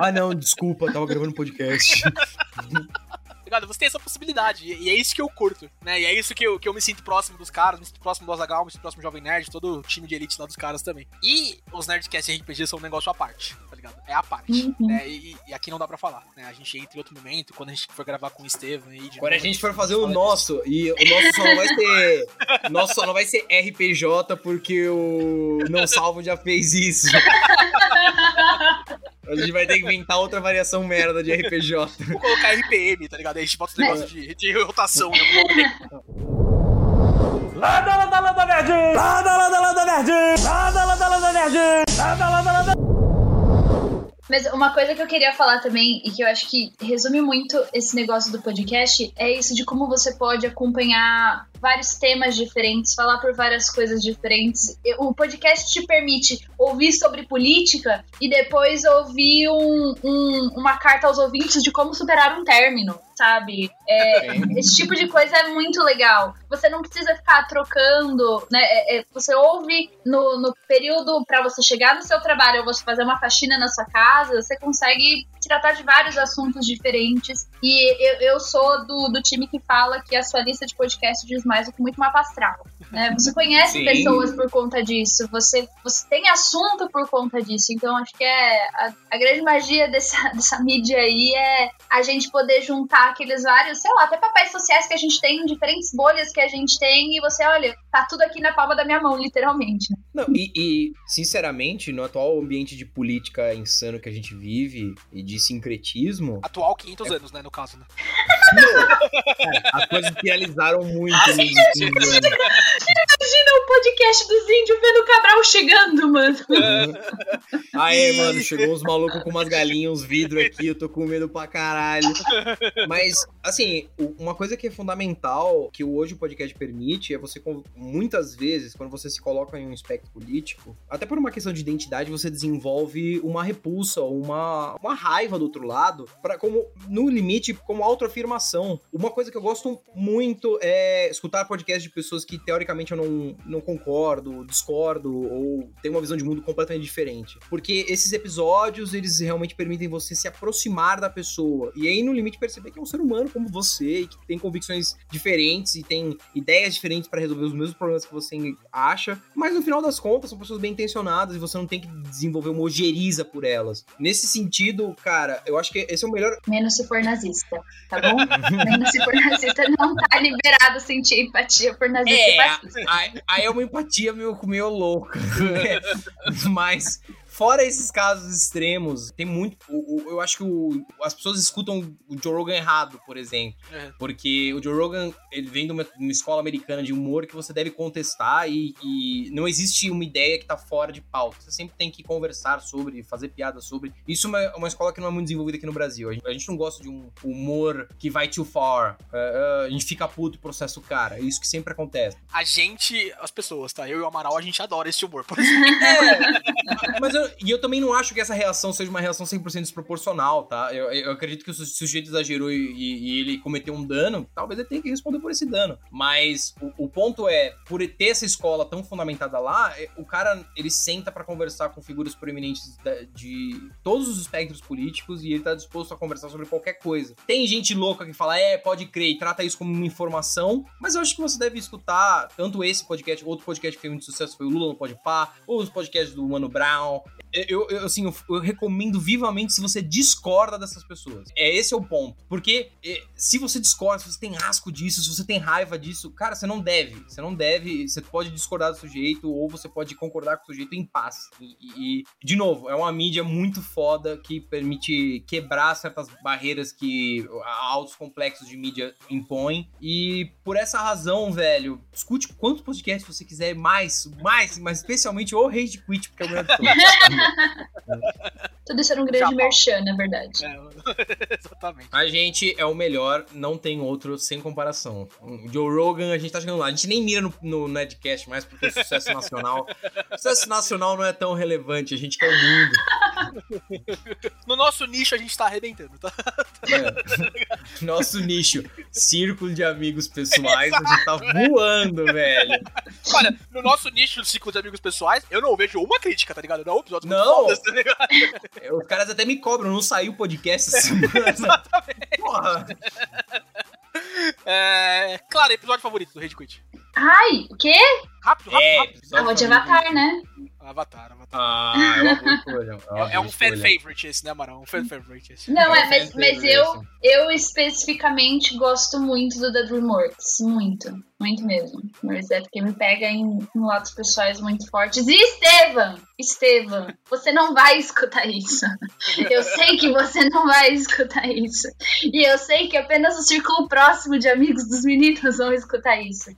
Ah, não, desculpa, tava gravando um podcast. ligado? Você tem essa possibilidade. E, e é isso que eu curto, né? E é isso que eu, que eu me sinto próximo dos caras, me sinto próximo do Azagal, me sinto próximo do Jovem Nerd, todo o time de elite lá dos caras também. E os Nerdcast RPG são um negócio à parte, ligado? É à parte. Uhum. Né? E, e aqui não dá pra falar, né? A gente entra em outro momento, quando a gente for gravar com o Estevam aí. de Quando a gente for fazer o nosso, e o nosso só não vai ser. o nosso só não vai ser RPJ porque o Não Salvo já fez isso. A gente vai ter que inventar outra variação merda de RPJ. Vou colocar RPM, tá ligado? Aí a gente bota esse negócio de, de rotação momento. Lada, lada, lada, nerd! Lada, lada, lada, nerd! Lada, lada, lada, nerd! Lada, lada, lada... Mas uma coisa que eu queria falar também, e que eu acho que resume muito esse negócio do podcast, é isso de como você pode acompanhar vários temas diferentes, falar por várias coisas diferentes. O podcast te permite ouvir sobre política e depois ouvir um- um- uma carta aos ouvintes de como superar um término, sabe? É, esse tipo de coisa é muito legal. Você não precisa ficar trocando, né? É- é, você ouve no, no período para você chegar no seu trabalho ou você fazer uma faxina na sua casa, você consegue tratar de vários assuntos diferentes. E eu, eu sou do, do time que fala que a sua lista de podcast diz mais do que muito mapa astral. Né? Você conhece Sim. pessoas por conta disso, você, você tem assunto por conta disso. Então acho que é a, a grande magia dessa, dessa mídia aí é a gente poder juntar aqueles vários, sei lá, até papéis sociais que a gente tem, diferentes bolhas que a gente tem, e você, olha, tá tudo aqui na palma da minha mão, literalmente. né? Não, e, e, sinceramente, no atual ambiente de política insano que a gente vive e de sincretismo, Atual 500 anos, né? No caso, né? as coisas viralizaram muito Ah, sim. Imagina o podcast dos índios vendo o Cabral chegando, mano. Aê, mano, chegou uns malucos com umas galinhas, uns vidros aqui, eu tô com medo pra caralho. Mas, assim, uma coisa que é fundamental, que hoje o podcast permite, é você, muitas vezes, quando você se coloca em um espectro político, até por uma questão de identidade, você desenvolve uma repulsa, uma, uma raiva do outro lado, para como, no limite, como autoafirmação. Uma coisa que eu gosto muito é escutar podcast de pessoas que, teoricamente, eu não, não concordo, discordo, ou tem uma visão de mundo completamente diferente. Porque esses episódios, eles realmente permitem você se aproximar da pessoa. E aí, no limite, perceber que é um ser humano como você, e que tem convicções diferentes e tem ideias diferentes para resolver os mesmos problemas que você acha. Mas no final das contas, são pessoas bem intencionadas e você não tem que desenvolver uma ojeriza por elas. Nesse sentido, cara, eu acho que esse é o melhor. Menos se for nazista, tá bom? Menos se for nazista, não tá liberado sentir empatia por nazista e É, fascista. Aí é uma empatia meio, meio louca. né? Mas, fora esses casos extremos, tem muito. o- o- eu acho que o- as pessoas escutam o Joe Rogan errado, por exemplo. É. Porque o Joe Rogan, ele vem de uma, uma escola americana de humor que você deve contestar e, e não existe uma ideia que tá fora de pauta. Você sempre tem que conversar sobre, fazer piada sobre. Isso é uma, uma escola que não é muito desenvolvida aqui no Brasil. A gente, a gente não gosta de um humor que vai too far. É, é, a gente fica puto e processa o cara. É isso que sempre acontece. A gente, as pessoas, tá? Eu e o Amaral, a gente adora esse humor. Por exemplo. Mas eu, e eu também não acho que essa reação seja uma reação 100% desproporcional, tá? Eu, eu acredito que se o sujeito exagerou e, e- ele cometeu um dano, talvez ele tenha que responder por esse dano. Mas o, o ponto é, por ter essa escola tão fundamentada lá, é, o cara, ele senta pra conversar com figuras proeminentes da- de todos os espectros políticos e ele tá disposto a conversar sobre qualquer coisa. Tem gente louca que fala, é, pode crer, e trata isso como uma informação, mas eu acho que você deve escutar tanto esse podcast, outro podcast que fez muito sucesso foi o Lula no Pode ou os podcasts do Mano Brown, eu, eu, assim, eu, eu recomendo vivamente se você discorda dessas pessoas. É esse é o ponto. Porque é, se você discorda, se você tem asco disso, se você tem raiva disso, cara, você não deve. Você não deve. Você pode discordar do sujeito ou você pode concordar com o sujeito em paz. E, e- e, de novo, é uma mídia muito foda que permite quebrar certas barreiras que altos complexos de mídia impõem. E por essa razão, velho, escute quantos podcasts você quiser, mais, mais, mas especialmente o Rage Quit, porque é o melhor de todos. Tudo isso era um grande Japão. merchan, na verdade. É, exatamente. A gente é o melhor, não tem outro sem comparação. O Joe Rogan, a gente tá chegando lá. A gente nem mira no, no Nedcast mais porque o sucesso nacional. O sucesso nacional não é tão relevante, a gente quer o mundo. No nosso nicho a gente tá arrebentando, tá? É. Nosso nicho, círculo de amigos pessoais, a gente tá voando, velho. Olha, no nosso nicho do ciclo de amigos pessoais, eu não vejo uma crítica, tá ligado? Não, episódio muito Não. tá ligado? Os caras até me cobram, não saiu o podcast essa semana. Porra. É. Claro, episódio favorito do Rage Quit. Ai, o quê? Rápido, rápido, É, rápido. episódio Ah, de. Avatar, né? Avatar, Avatar. Ah, é uma boa escolha. uma É, é boa um fan favorite esse, né, Marão? Um fan favorite esse. Não, é, É mas, mas eu, eu especificamente gosto muito do The Dreamworks. Muito. Muito mesmo. Mas é porque me pega em, em lados pessoais muito fortes. E Estevam! Estevam, você não vai escutar isso. Eu sei que você não vai escutar isso. E eu sei que apenas o círculo próximo de amigos dos meninos vão escutar isso.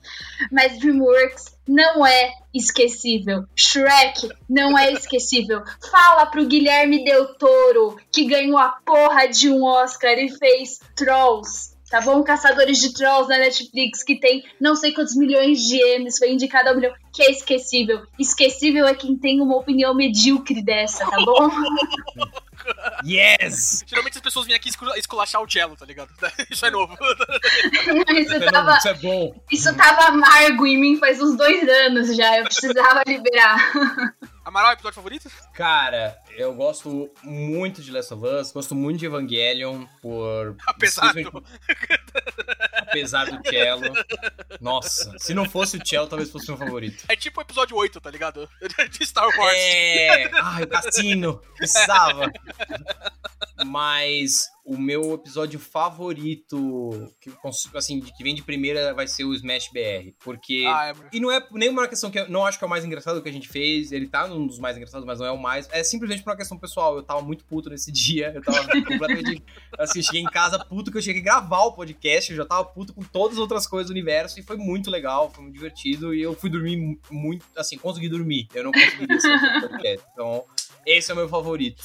Mas Dreamworks não é esquecível. Shrek não é esquecível. Fala pro Guilherme Del Toro, que ganhou a porra de um Oscar e fez Trolls. Tá bom? Caçadores de Trolls na Netflix, que tem não sei quantos milhões de M's, foi indicado ao milhão, que é esquecível. Esquecível é quem tem uma opinião medíocre dessa, tá bom? Yes! Geralmente as pessoas vêm aqui escu- esculachar o cello, tá ligado? Isso é novo. Isso Isso é, novo, tava, isso é bom. isso tava amargo em mim faz uns dois anos já, eu precisava liberar. Amaral, episódio favorito? Cara, eu gosto muito de Last of Us, gosto muito de Evangelion, por. Apesar do. Apesar do Cello. Nossa, se não fosse o Cello, talvez fosse meu favorito. É tipo o episódio 8, tá ligado? De Star Wars. É! Ai, o cassino! Precisava! Mas o meu episódio favorito, que, consigo- assim, que vem de primeira, vai ser o Smash BR. Porque. Ah, é. E não é nem por uma questão que eu não acho que é o mais engraçado que a gente fez. Ele tá num dos mais engraçados, mas não é o mais. É simplesmente por uma questão pessoal. Eu tava muito puto nesse dia. Eu tava completamente. Assim, cheguei em casa puto que eu cheguei a gravar o podcast. Eu já tava puto com todas as outras coisas do universo. E foi muito legal, foi muito divertido. E eu fui dormir mu- muito. Assim, consegui dormir. Eu não o podcast. Então, esse é o meu favorito.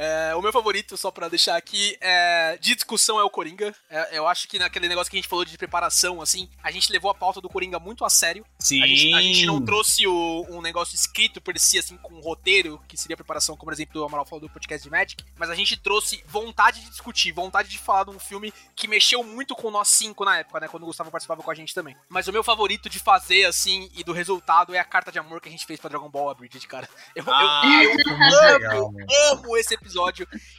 É, o meu favorito, só pra deixar aqui, é, de discussão é o Coringa. É, eu acho que naquele negócio que a gente falou de preparação, assim, a gente levou a pauta do Coringa muito a sério. Sim. A gente, a gente não trouxe o- um negócio escrito por si, assim, com um roteiro, que seria a preparação, como por exemplo o Amaral falou do podcast de Magic, mas a gente trouxe vontade de discutir, vontade de falar de um filme que mexeu muito com nós cinco na época, né? Quando o Gustavo participava com a gente também. Mas o meu favorito de fazer, assim, e do resultado é a carta de amor que a gente fez pra Dragon Ball Abridged, cara. Eu, eu- Ah, eu foi muito legal, amo esse episódio.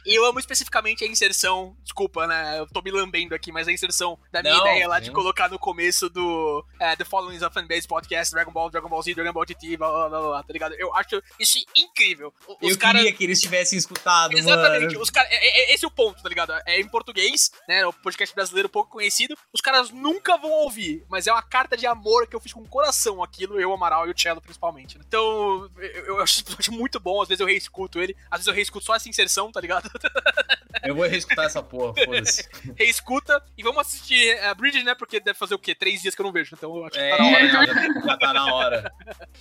E eu amo especificamente a inserção. Desculpa, né? Eu tô me lambendo aqui, mas a inserção da minha Não, ideia lá de colocar no começo do é, The Following is a Fanbase Podcast, Dragon Ball, Dragon Ball Z, Dragon Ball GT, blá blá blá, blá tá ligado? Eu acho isso incrível. Os eu caras. queria que eles tivessem escutado, Exatamente, mano. os caras. É, é- esse é o ponto, tá ligado? É em português, né? O podcast brasileiro pouco conhecido. Os caras nunca vão ouvir, mas é uma carta de amor que eu fiz com o coração aquilo, eu, Amaral e o Cello principalmente. né? Então, eu, eu acho episódio muito bom. Às vezes eu reescuto ele, às vezes eu reescuto só essa inserção, tá ligado? Eu vou reescutar essa porra, foda-se. reescuta e vamos assistir a Bridge, né? Porque deve fazer o quê? Três dias que eu não vejo, então eu acho que É, tá na hora já. já, já tá na hora.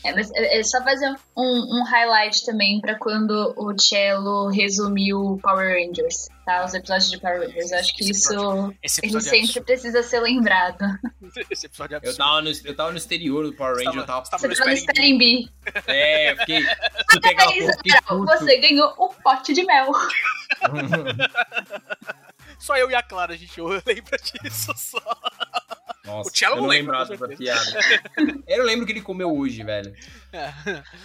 É, mas é, é só fazer um, um highlight também pra quando o Cello resumiu Power Rangers, tá? Os episódios de Power Rangers. Eu acho que Esse isso Esse ele é sempre precisa ser lembrado. Esse episódio é Eu absurdo. tava, no, eu tava no exterior do Power Ranger, eu tava. Você tava Você no tá no Spelling Bee. É, eu fiquei. Parabéns, puto. Você ganhou o pote de mel. Só eu e a Clara, a gente lembra disso só. Nossa, O Cello eu não lembra, dessa piada. Eu não lembro que ele comeu hoje, velho. É.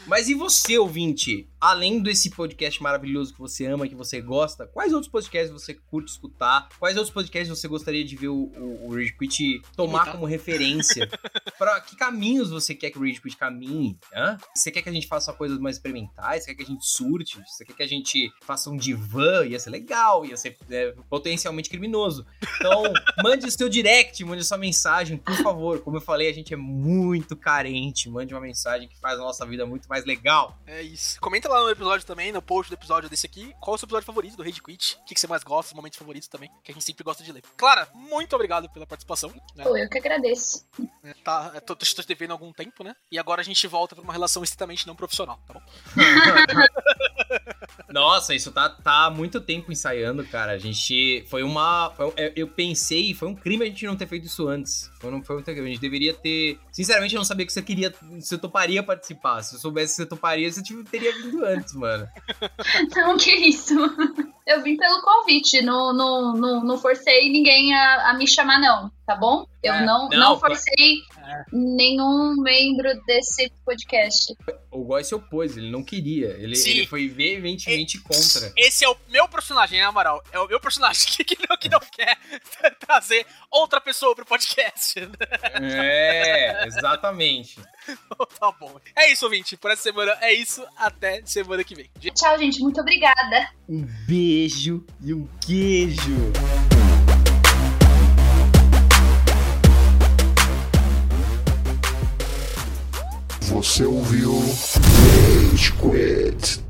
Mas e você, ouvinte? Além desse podcast maravilhoso que você ama, que você gosta, quais outros podcasts você curte escutar? Quais outros podcasts você gostaria de ver o, o, o Rage Quit tomar como referência? Para que caminhos você quer que o Rage Quit caminhe? Hã? Você quer que a gente faça coisas mais experimentais? Você quer que a gente surte? Você quer que a gente faça um divã? Ia ser legal, ia ser é, potencialmente criminoso. Então, mande o seu direct, mande sua mensagem, por favor. Como eu falei, a gente é muito carente. Mande uma mensagem que faz a nossa vida muito mais legal. É isso. Comenta lá no episódio também, no post do episódio desse aqui, qual é o seu episódio favorito do Rage Quit, o que, que você mais gosta, os momentos favoritos também, que a gente sempre gosta de ler. Clara, muito obrigado pela participação. Né? Pô, eu que agradeço. É, tá, eu tô, tô te devendo há algum tempo, né? E agora a gente volta pra uma relação estritamente não profissional, tá bom? Nossa, isso tá, tá há muito tempo ensaiando, cara. A gente. Foi uma. Foi, eu pensei, foi um crime a gente não ter feito isso antes. Foi, não, foi muito A gente deveria ter. Sinceramente, eu não sabia que você queria. Você toparia participar. Se eu soubesse que você toparia, você teria vindo antes, mano. Não, que isso. Eu vim pelo convite, não, não, não, não forcei ninguém a, a me chamar, não, tá bom? Eu é, não, não, não forcei é. nenhum membro desse podcast. O Góis se opôs, ele não queria. Ele, ele foi veementemente contra. Esse é o meu personagem, né, Amaral? É o meu personagem que não, que não quer trazer outra pessoa pro podcast. É, exatamente. tá bom. É isso, ouvinte. Por essa semana é isso. Até semana que vem. Tchau, gente. Muito obrigada. Um beijo e um queijo. Você ouviu Rage Quit.